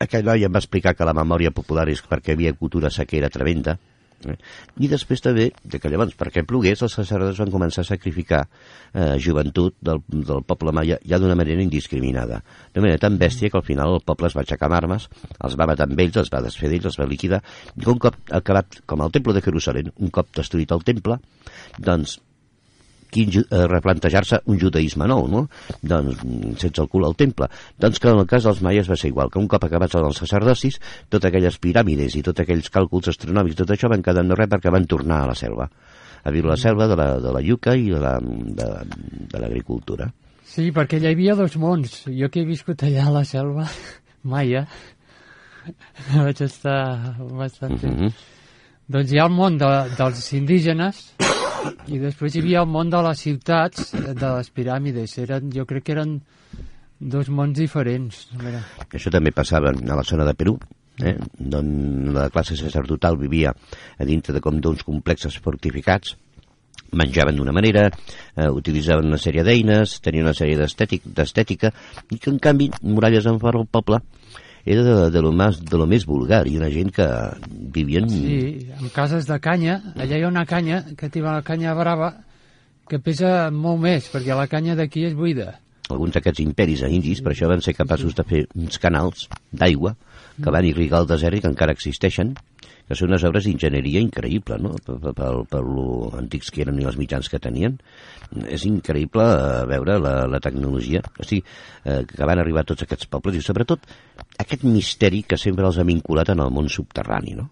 Aquell noi em va explicar que la memòria popular és perquè havia cultura sequera tremenda, Eh? I després també, de que llavors, perquè plogués, els sacerdots van començar a sacrificar eh, joventut del, del poble maia ja d'una manera indiscriminada. De manera tan bèstia que al final el poble es va aixecar amb armes, els va matar amb ells, els va desfer d'ells, els va liquidar, i un cop acabat, com el temple de Jerusalem, un cop destruït el temple, doncs quin, eh, replantejar-se un judaïsme nou, no? Doncs, sense el cul al temple. Doncs que en el cas dels maies va ser igual, que un cop acabats els sacerdocis, totes aquelles piràmides i tots aquells càlculs astronòmics, tot això van quedar en no res perquè van tornar a la selva, a viure la selva de la, de la yuca i de l'agricultura. Sí, perquè allà hi havia dos mons. Jo que he viscut allà a la selva, <laughs> maia, <laughs> vaig estar bastant temps. Mm -hmm. Doncs hi ha el món de, dels indígenes, i després hi havia el món de les ciutats, de les piràmides. Eren, jo crec que eren dos mons diferents. Mira. Això també passava a la zona de Perú, eh? d'on la classe sacerdotal vivia a dintre de com d'uns complexes fortificats, menjaven d'una manera, eh, utilitzaven una sèrie d'eines, tenien una sèrie d'estètica, i que en canvi, muralles en fora del poble, era de, de, lo més, de lo més vulgar i una gent que vivien... Sí, en cases de canya, allà hi ha una canya que té la canya brava que pesa molt més, perquè la canya d'aquí és buida. alguns d'aquests imperis indis, per això van ser capaços de fer uns canals d'aigua que van irrigar el desert i que encara existeixen, que són unes obres d'enginyeria increïble, no? Per, per lo antics que eren i els mitjans que tenien. És increïble eh, veure la, la tecnologia, o sigui, eh, que van arribar tots aquests pobles i sobretot aquest misteri que sempre els ha vinculat en el món subterrani, no?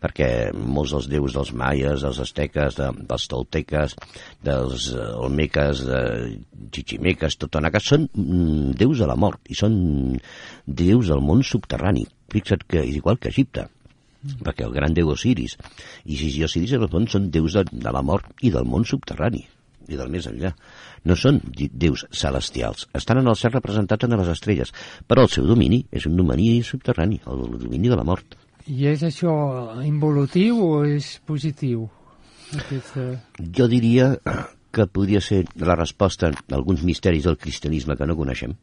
perquè molts dels déus dels maies, dels asteques, de, dels tolteques, dels eh, olmeques, de chichimeques, totonaques, són mm, déus de la mort i són déus del món subterrani. Fixa't que és igual que Egipte, perquè el gran déu Osiris i Isis i Osiris en el fons són déus de, de la mort i del món subterrani i del més enllà. No són déus celestials. Estan en el cel representats en les estrelles, però el seu domini és un domini subterrani, el domini de la mort. I és això involutiu o és positiu? Aquest, eh, Jo diria que podria ser la resposta a alguns misteris del cristianisme que no coneixem.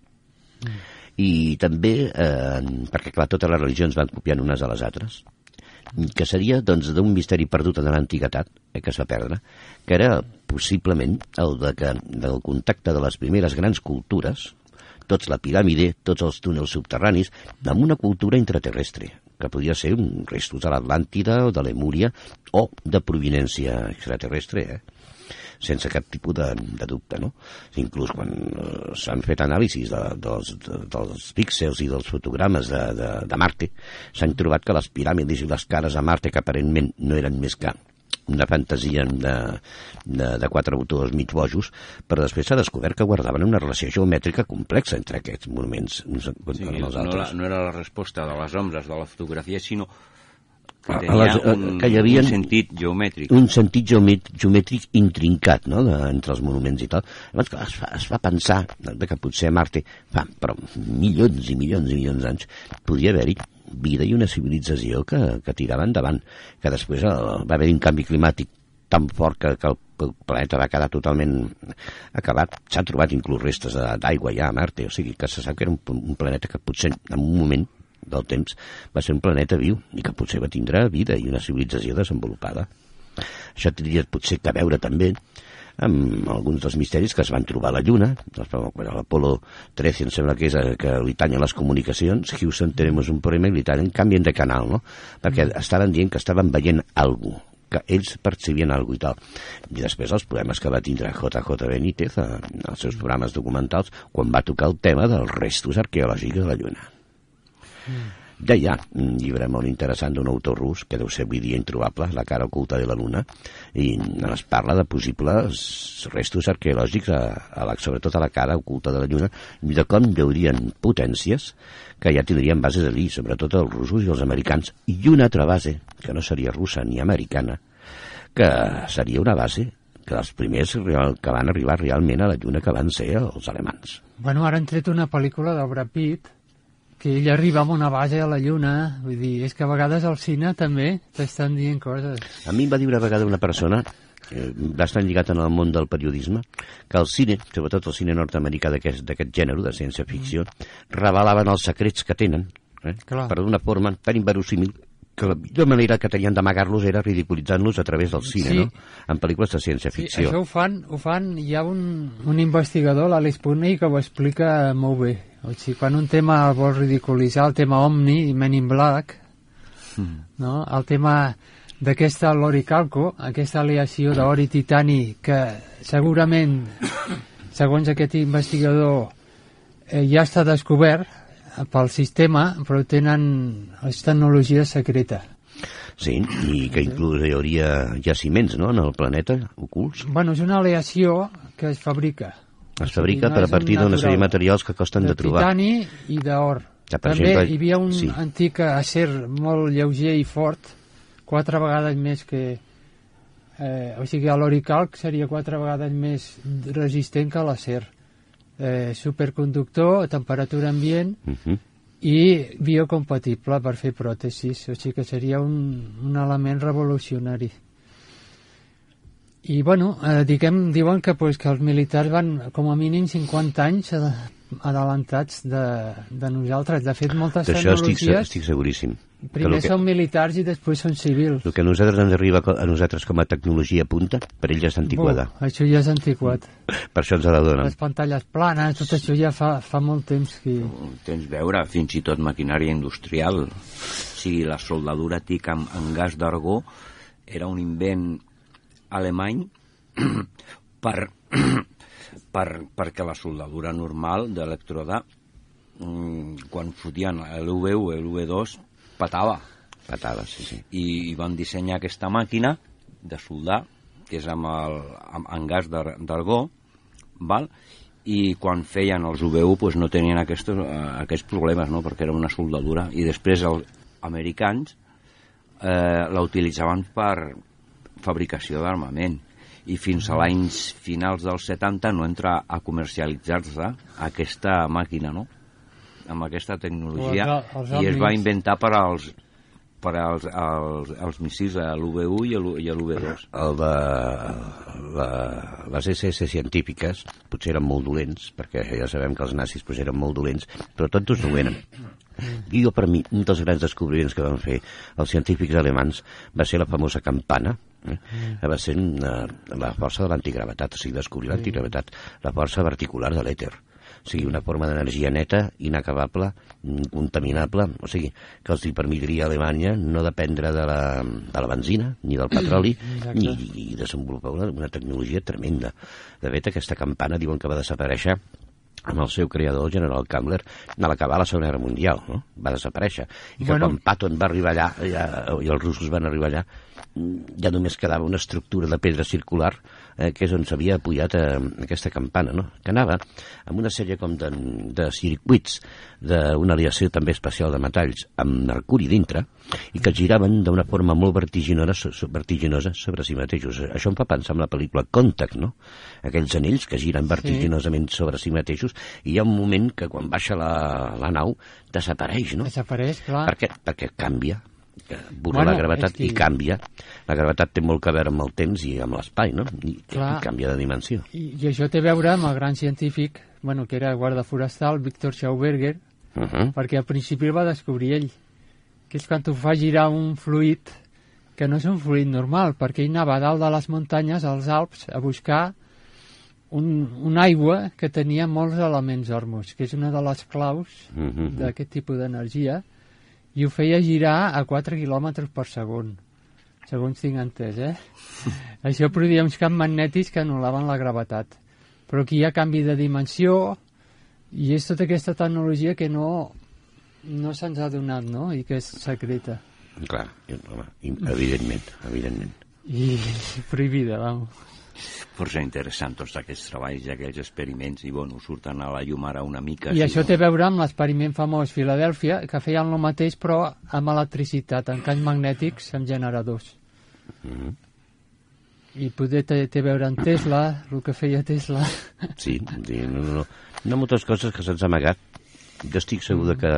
I també, eh, perquè clar, totes les religions van copiant unes a les altres, que seria doncs d'un misteri perdut en l'antiguitat, eh, que es va perdre, que era possiblement el de que del contacte de les primeres grans cultures, tots la piràmide, tots els túnels subterranis, amb una cultura intraterrestre, que podia ser un restos de l'Atlàntida o de l'Emúria o de provinència extraterrestre, eh? sense cap tipus de, de dubte, no? Inclús quan eh, s'han fet anàlisis de, dels, de, dels píxels i dels fotogrames de, de, de Marte, s'han trobat que les piràmides i les cares a Marte, que aparentment no eren més que una fantasia de, de, de quatre autors mig bojos, però després s'ha descobert que guardaven una relació geomètrica complexa entre aquests monuments uns Sí, amb els no, la, altres. no era la resposta de les ombres de la fotografia, sinó que tenia les- un, que hi havia un sentit geomètric. un sentit geomètric, geomètric intrincat no? de, entre els monuments i tal. Llavors clar, es, fa, es va pensar de que potser a Marte fa però milions i milions i milions d'anys podria haver-hi vida i una civilització que, que tirava endavant, que després eh, va haver un canvi climàtic tan fort que, que el, el planeta va quedar totalment acabat. S'han trobat inclús restes d'aigua ja a Marte, o sigui que se sap que era un, un planeta que potser en un moment del temps va ser un planeta viu i que potser va tindre vida i una civilització desenvolupada. Això tindria potser que veure també amb alguns dels misteris que es van trobar a la Lluna, l'Apolo 13 em sembla que és eh, que li tallen les comunicacions, Houston tenemos un problema i li tallen, canvien de canal, no? Perquè estaven dient que estaven veient alguna que ells percebien alguna i tal. I després els problemes que va tindre JJ Benítez eh, en els seus programes documentals quan va tocar el tema dels restos arqueològics de la Lluna. Deia, un llibre molt interessant d'un autor rus, que deu ser avui dia introbable, La cara oculta de la luna, i es parla de possibles restos arqueològics, a, a la, sobretot a la cara oculta de la lluna, i de com hi haurien potències que ja tindrien bases allí, sobretot els russos i els americans, i una altra base, que no seria russa ni americana, que seria una base que els primers que van arribar realment a la lluna que van ser els alemans. Bueno, ara han tret una pel·lícula del Brad Pitt que ell arriba amb una base a la Lluna. Vull dir, és que a vegades al cine també t'estan dient coses. A mi em va dir una vegada una persona eh, bastant lligat en el món del periodisme, que el cine, sobretot el cine nord-americà d'aquest gènere de ciència-ficció, revelaven els secrets que tenen, eh? Clar. però d'una forma tan inverosímil que la millor manera que tenien d'amagar-los era ridiculitzant-los a través del cine, Sí. no? En pel·lícules de Sí, ciència-ficció. això ho fan, ho fan, hi ha un, un investigador, l'Alice Putney, que ho explica molt bé. O sigui, quan un tema el vol ridiculitzar, el tema Omni i Men in Black, no? el tema d'aquesta l'oricalco, aquesta aleació d'or i titani que segurament, segons aquest investigador, eh, ja està descobert pel sistema, però tenen és tecnologia secreta. Sí, i que inclús hi hauria jaciments, no?, en el planeta, ocults. Bueno, és una aleació que es fabrica. Es fabrica per a partir d'una sèrie de materials que costen de, trobar. titani i d'or. Ja, També exemple, hi havia un sí. antic acer molt lleuger i fort, quatre vegades més que... Eh, o sigui, l'oricalc seria quatre vegades més resistent que l'acer. Eh, superconductor, a temperatura ambient Uh -huh. i biocompatible per fer pròtesis. O sigui que seria un, un element revolucionari. I, bueno, eh, diguem, diuen que, pues, que els militars van com a mínim 50 anys adelantats de, de nosaltres. De fet, moltes D'això estic, tecnologies estic seguríssim. Que primer que, són militars i després són civils. el que a nosaltres ens arriba a nosaltres com a tecnologia punta, per ells ja és antiquada. Buh, això ja és antiquat. <laughs> Per això ens la donen. Les pantalles planes, tot això ja fa, fa molt temps que... Tens veure fins i tot maquinària industrial. O sigui, la soldadura TIC amb, amb gas d'argó era un invent alemany <clears throat> per, <clears throat> per, perquè la soldadura normal d'electroda mm, quan fotien l'UV1 i l'UV2 patava Patada, sí, sí. i, i van dissenyar aquesta màquina de soldar que és amb, el, amb, amb gas d'ar- d'argó val? i quan feien els UV1 pues, no tenien aquests, eh, aquests problemes no? perquè era una soldadura i després els americans eh, la utilitzaven per fabricació d'armament i fins a l'anys finals dels 70 no entra a comercialitzar-se aquesta màquina, no? amb aquesta tecnologia els- els i es va inventar per als per als, als, als missils a l'UV1 i a l'U- i a l'UV2 El de, la, les SS científiques potser eren molt dolents, perquè ja sabem que els nazis pues, eren molt dolents, però tots ho eren. I jo, per mi, un dels grans descobriments que van fer els científics alemans va ser la famosa campana, eh? que va ser una, la força de l'antigravetat, o sigui, descobrir l'antigravetat, la força particular de l'èter. O sigui, una forma d'energia neta, inacabable, incontaminable, o sigui, que els hi permetria a Alemanya no dependre de la, de la benzina ni del petroli <clears throat> Exacte. i, desenvolupar una, una tecnologia tremenda. De fet, aquesta campana diuen que va desaparèixer amb el seu creador, el general Kammler, a l'acabar la Segona Guerra Mundial, no? va desaparèixer. I que Bueno. quan Patton va arribar allà, ja, i els russos van arribar allà, mm, ja només quedava una estructura de pedra circular eh, que és on s'havia apoyat eh, aquesta campana, no? que anava amb una sèrie com de, de circuits d'una aleació també especial de metalls amb mercuri dintre i que giraven d'una forma molt vertiginosa, vertiginosa sobre si mateixos. Això em fa pensar en la pel·lícula Contact, no? Aquells anells que giren vertiginosament sobre si mateixos i hi ha un moment que quan baixa la, la nau desapareix, no? Desapareix, clar. Per què? Perquè canvia burla Bueno, la gravetat que- i canvia. La gravetat té molt que veure amb el temps i amb l'espai, no? I, Clar. I canvia de dimensió. I, I això té a veure amb el gran científic, bueno, que era guarda forestal, Víctor Schauberger, Uh -huh. perquè al principi el va descobrir ell, que és quan tu fa girar un fluid que no és un fluid normal, perquè ell anava dalt de les muntanyes, als Alps, a buscar un, una aigua que tenia molts elements òrmos, que és una de les claus Uh -huh. d'aquest tipus d'energia, i ho feia girar a 4 km per segon, segons tinc entès, eh? <laughs> Això produïa uns camps magnètics que anul·laven la gravetat. Però aquí hi ha canvi de dimensió i és tota aquesta tecnologia que no, no se'ns ha donat, no? I que és secreta. Clar, home, evidentment, evidentment. I <laughs> prohibida, vamos. Força interessant tots aquests treballs i aquells experiments i bueno, surten a la llum ara una mica I sí, això té a veure amb l'experiment famós Filadèlfia, que feien el mateix però amb electricitat, en camps magnètics amb generadors. Mhm. I poder té, té a veure amb Tesla, el que feia Tesla. <laughs> Sí, no, no, no. Hi ha moltes coses que se'ns ha amagat. Jo estic segur de que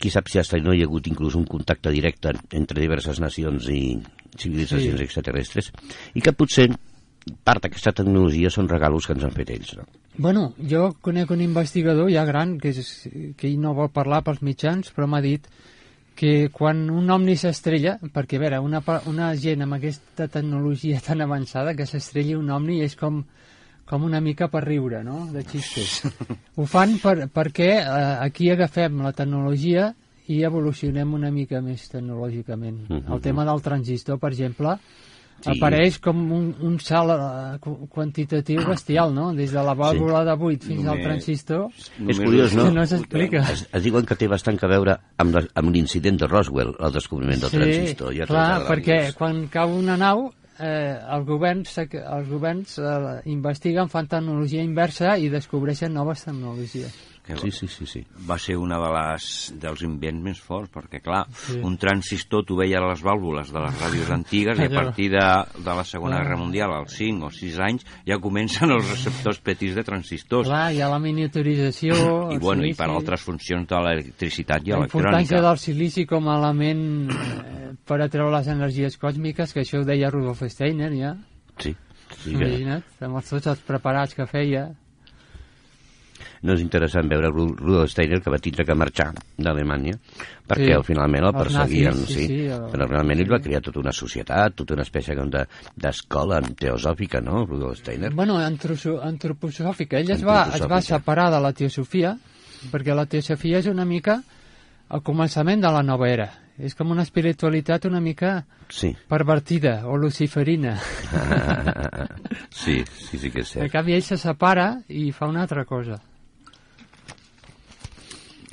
qui sap si hasta no hi ha hagut inclús un contacte directe entre diverses nacions i civilitzacions Sí. extraterrestres i que potser part d'aquesta tecnologia són regalos que ens han fet ells. No? Bueno, jo conec un investigador ja gran, que, és, que ell no vol parlar pels mitjans, però m'ha dit que quan un omni s'estrella, perquè a veure, una, una gent amb aquesta tecnologia <laughs> tan avançada que s'estrelli un omni és com, com una mica per riure, no?, de xistes. <laughs> Ho fan per, perquè eh, aquí agafem la tecnologia i evolucionem una mica més tecnològicament. Mhm. El tema del transistor, per exemple, Sí. apareix com un, un salt eh, qu- quantitatiu bestial, no? Des de la vàlvula de buit fins al Només- transistor. És curiós, no? Que no s'explica. Es, es diuen que té bastant que veure amb, la, amb l'incident de Roswell, el descobriment del transistor. Ja clar, perquè quan cau una nau, eh, els governs, sec- els governs eh, investiguen, fan tecnologia inversa i descobreixen noves tecnologies. Que Sí, sí, sí, sí. va ser una de les, dels invents més forts, perquè, clar, Sí. un transistor, tu veies les vàlvules de les ràdios <laughs> antigues i a partir de, de la Segona Guerra Mundial, als 5 o 6 anys, ja comencen els receptors petits de transistors. Clar, hi ha la miniaturització... I, bueno, i per silici, altres funcions de l'electricitat i La importància electrònica. del silici com a element eh, per atreure les energies còsmiques, que això ho deia Rudolf Steiner, ja. Sí, sí. Imagina't, amb els tots els preparats que feia. No és interessant veure Ru- Rudolf Steiner que va tindre que marxar d'Alemanya perquè Sí. finalment el perseguien, nazis, sí, sí, sí, el- però realment ell va crear tota una societat, tota una espècie com de- d'escola teosòfica, no, Rudolf Steiner? Bueno, antroso- antroposòfica. Ell es va, es va separar de la teosofia, perquè la teosofia és una mica el començament de la nova era. És com una espiritualitat una mica Sí. pervertida o luciferina. <laughs> sí, sí, sí que és En cert. canvi, ell se separa i fa una altra cosa.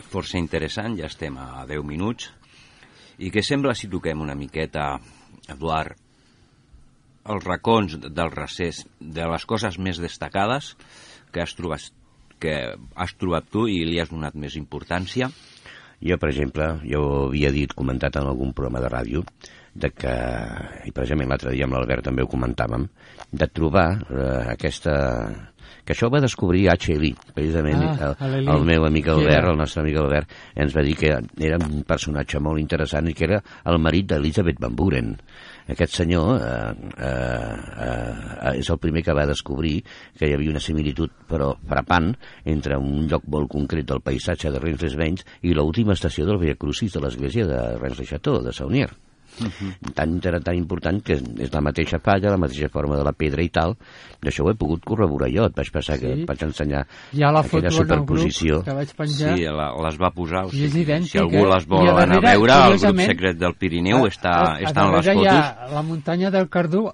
Força interessant, ja estem a 10 minuts. I què sembla si toquem una miqueta, Eduard, els racons del recés, de les coses més destacades que has trobat, que has trobat tu i li has donat més importància? Jo, per exemple, jo havia dit, comentat en algun programa de ràdio, de que, i precisament l'altre dia amb l'Albert també ho comentàvem, de trobar eh, aquesta... que això ho va descobrir H. Lee, precisament Ah, el, el meu amic Albert, el nostre amic Albert, ens va dir que era un personatge molt interessant i que era el marit d'Elisabeth Van Buren. Aquest senyor eh, eh, eh, és el primer que va descobrir que hi havia una similitud, però frapant, entre un lloc molt concret del paisatge de Rennes-les-Bains i l'última estació del Via Crucis de l'església de Rennes-le-Château, de Saunier. Tan, tan, tan important que és la mateixa falla, la mateixa forma de la pedra i tal, d'això ho he pogut corroborar jo, et vaig passar que Sí. et vaig ensenyar Hi ha la foto aquella en el grup superposició. que vaig penjar. Sí, la, les va posar. O sigui, idèntic, si algú les vol a anar a darrere, veure, el grup secret del Pirineu està, a, a està en les darrere hi fotos. ha la muntanya del Cardú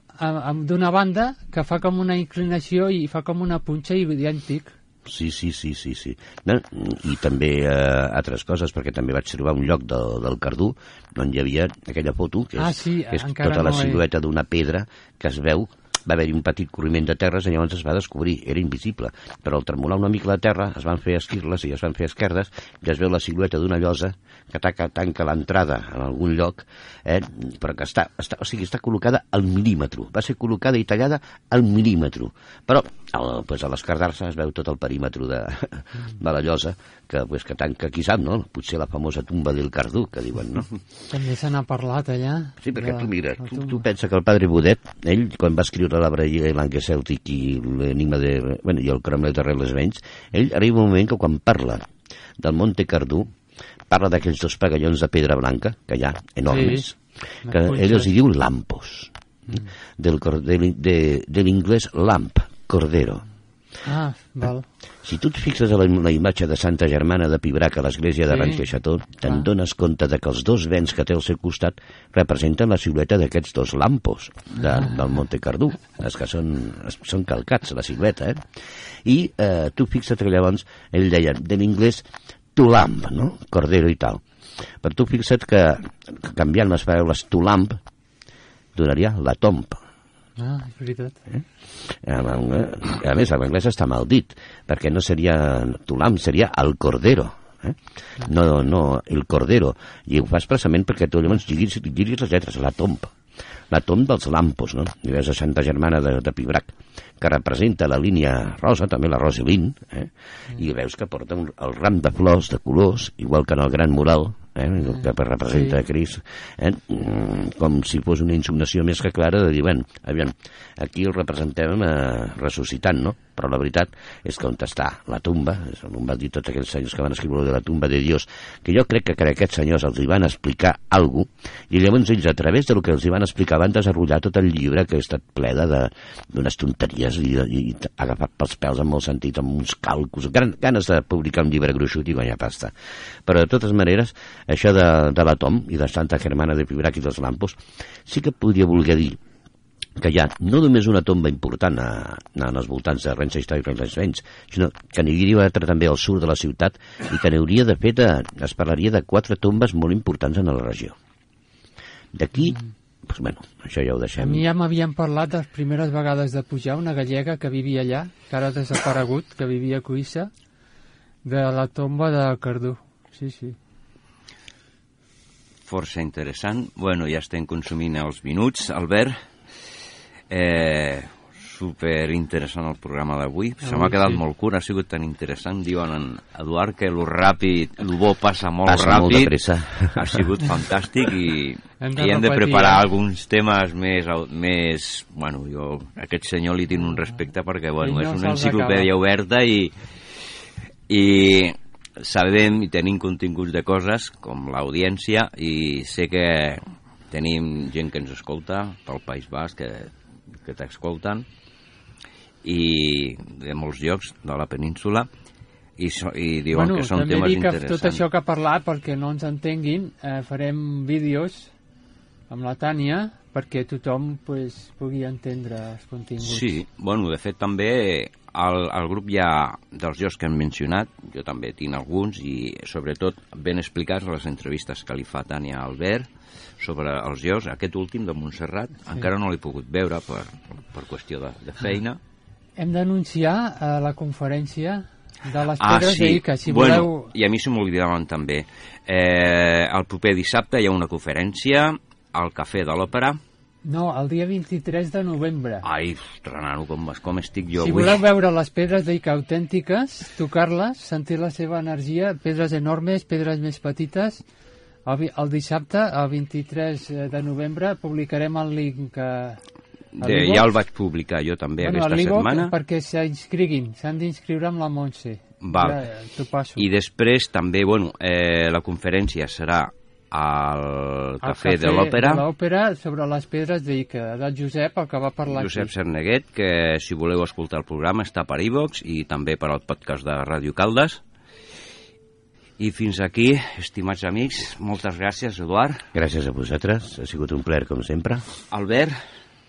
d'una banda que fa com una inclinació i fa com una punxa i idèntic. Sí, sí, sí, sí, sí. No, I també eh, altres coses, perquè també vaig trobar un lloc del, del Cardú on hi havia aquella foto, que és, Ah, sí, que és tota la no he- silueta d'una pedra que es veu va haver-hi un petit corriment de terres i llavors es va descobrir, era invisible però al tremolar una mica la terra es van fer esquirles i es van fer esquerdes i es veu la silueta d'una llosa que tanca, tanca l'entrada en algun lloc eh? però que està, està, o sigui, està col·locada al milímetre va ser col·locada i tallada al milímetre però al, pues, a l'esquerdar-se es veu tot el perímetre de, de la llosa que, pues, que tanca, qui sap, no? potser la famosa tumba del Cardú que diuen, no? També se n'ha parlat allà. Sí, perquè de tu mira, tu, tu pensa que el padre Bodet, ell, quan va escriure la Braille i l'Angue Cèltic i l'enigma de... Bueno, i el cromlet de les Vents, ell arriba un moment que quan parla del Monte Cardú, parla d'aquells dos pagallons de pedra blanca, que hi ha, enormes, Sí, que unes ell els hi diu lampos, del, cor- de, de, de l'inglès lamp, cordero. Ah, val. Si tu et fixes a la, la imatge de Santa Germana de Pibrac a l'església de Sí. Chateau, te'n Ah. dones compte de que els dos vents que té al seu costat representen la silueta d'aquests dos lampos de, Ah. del Monte Cardú, els que són, són calcats, la silueta, eh? I eh, tu fixa't que llavors ell deia, de l'inglès, to lamp, no? Cordero i tal. Però tu fixa't que, que canviant les paraules to lamp donaria la tomb. Ah, és veritat. Eh? A més, en anglès està mal dit, perquè no seria Tulam, seria el Cordero. Eh? No, no, el Cordero. I ho fa expressament perquè tu llavors lliguis, lliguis les lletres, la tomb. La tomb dels lampos, no? I veus a Santa Germana de, de Pibrac, que representa la línia rosa, també la Roselín, eh? i veus que porta un, el ram de flors de colors, igual que en el gran mural, eh? el que representa Sí. Cris, eh? Mm, com si fos una insignació més que clara de dir, bueno, aviam, aquí el representem eh, ressuscitant, no? Però la veritat és que on està la tumba, on van dir tots aquells senyors que van escriure de la tumba de Dios, que jo crec que, que aquests senyors els hi van explicar alguna i llavors ells, a través del que els hi van explicar, van desenvolupar tot el llibre que ha estat ple d'unes tonteries i, i, i agafat pels pèls en molt sentit, amb uns càlculs, gran, ganes de publicar un llibre gruixut i guanyar pasta. Però de totes maneres, això de, de la Tom i de Santa Germana de Pibrac i dels Lampos sí que podria voler dir que hi ha no només una tomba important a, a, als voltants de Rennes i Rennes Vents, sinó que n'hi hauria altra també al sud de la ciutat i que n'hauria de fet, de, es parlaria de quatre tombes molt importants en la regió. D'aquí, doncs, bueno, això ja ho A deixem. mi ja m'havien parlat les primeres vegades de pujar una gallega que vivia allà, que ara ha desaparegut, que vivia a Cuissa, de la tomba de Cardú. Sí, sí. Força interessant. Bueno, ja estem consumint els minuts, Albert. Eh, super interessant el programa d'avui. Se m'ha quedat sí. molt curt, ha sigut tan interessant. Diuen en Eduard que lo ràpid, lo bo passa molt Passa molt ràpid. de pressa. Ha sigut <laughs> fantàstic i, Hem de i hem de preparar eh? alguns temes més, més... Bueno, jo a aquest senyor li tinc un respecte perquè, bueno, no és una enciclopèdia oberta i i sabem i tenim continguts de coses com l'audiència i sé que tenim gent que ens escolta pel País Basc que, que t'escolten i de molts llocs de la península i, so, i diuen bueno, que són també temes dic que interessants. tot això que ha parlat, perquè no ens entenguin, eh, farem vídeos amb la Tània perquè tothom pues, pugui entendre els continguts. Sí, bueno, de fet també al, al grup ha dels jocs que hem mencionat, jo també tinc alguns i sobretot ben explicats les entrevistes que li fa Tània Albert sobre els jocs, aquest últim de Montserrat, sí. encara no l'he pogut veure per, per qüestió de, de feina. Hem d'anunciar a la conferència de les Ah, pedres sí. d'Ica, si bueno, voleu... I a mi se m'oblidaven també. Eh, el proper dissabte hi ha una conferència al Cafè de l'Òpera. No, el dia 23 de novembre. Ai, Renano, com, com estic jo si avui. voleu veure les pedres d'Ica autèntiques, tocar-les, sentir la seva energia, pedres enormes, pedres més petites, el, el dissabte, el 23 de novembre, publicarem el link a, a De, ja el vaig publicar jo també bueno, aquesta setmana. perquè s'inscriguin, s'han d'inscriure amb la Montse. Val. Ja, passo. I després també, bueno, eh, la conferència serà al El Cafè, de l'Òpera. de l'Òpera sobre les pedres d'Ica, del Josep, el que va parlar Josep aquí. Cerneguet, que si voleu escoltar el programa està per iVox i també per al podcast de Ràdio Caldes. I fins aquí, estimats amics, moltes gràcies, Eduard. Gràcies a vosaltres, ha sigut un plaer com sempre. Albert,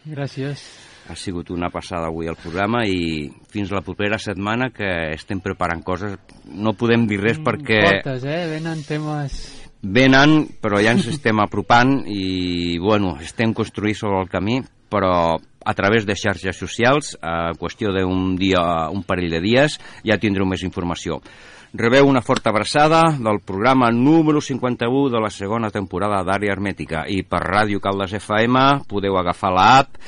Gràcies. ha sigut una passada avui al programa i fins la propera setmana que estem preparant coses. No podem dir res perquè Portes, eh? Venen temes... venen, però ja ens estem apropant i, bueno, estem construint sobre el camí, però a través de xarxes socials, a qüestió d'un dia, un parell de dies, ja tindreu més informació. Rebeu una forta abraçada del programa número 51 de la segona temporada d'Àrea Hermètica i per Ràdio Caldes FM podeu agafar la app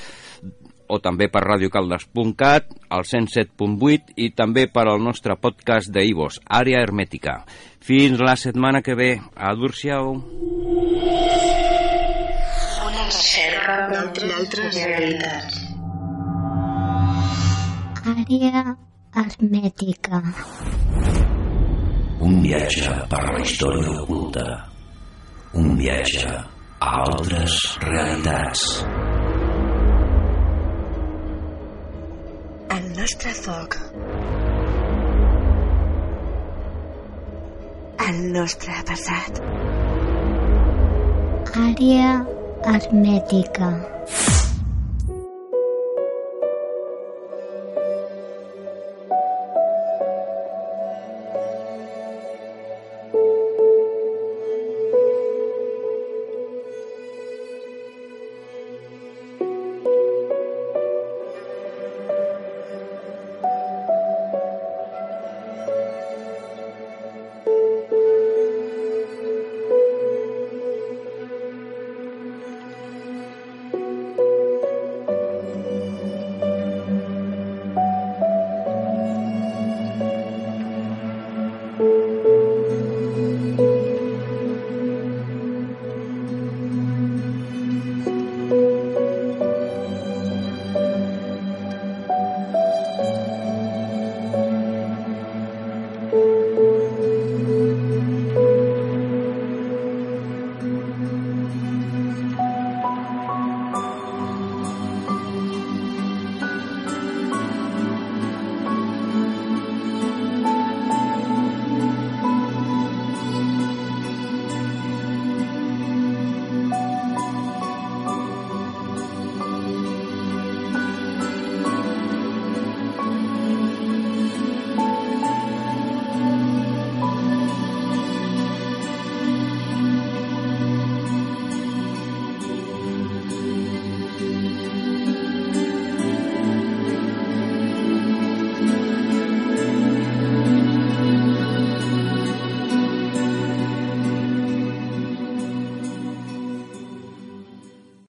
o també per radiocaldes.cat, al 107.8 i també per al nostre podcast d'Ivos, Àrea Hermètica. Fins la setmana que ve. Adúrciau. Una recerca d'altres realitats. Àrea hermètica. Un viatge per la història oculta. Un viatge a altres realitats. El nostre foc. El nostre passat. Àrea hermètica.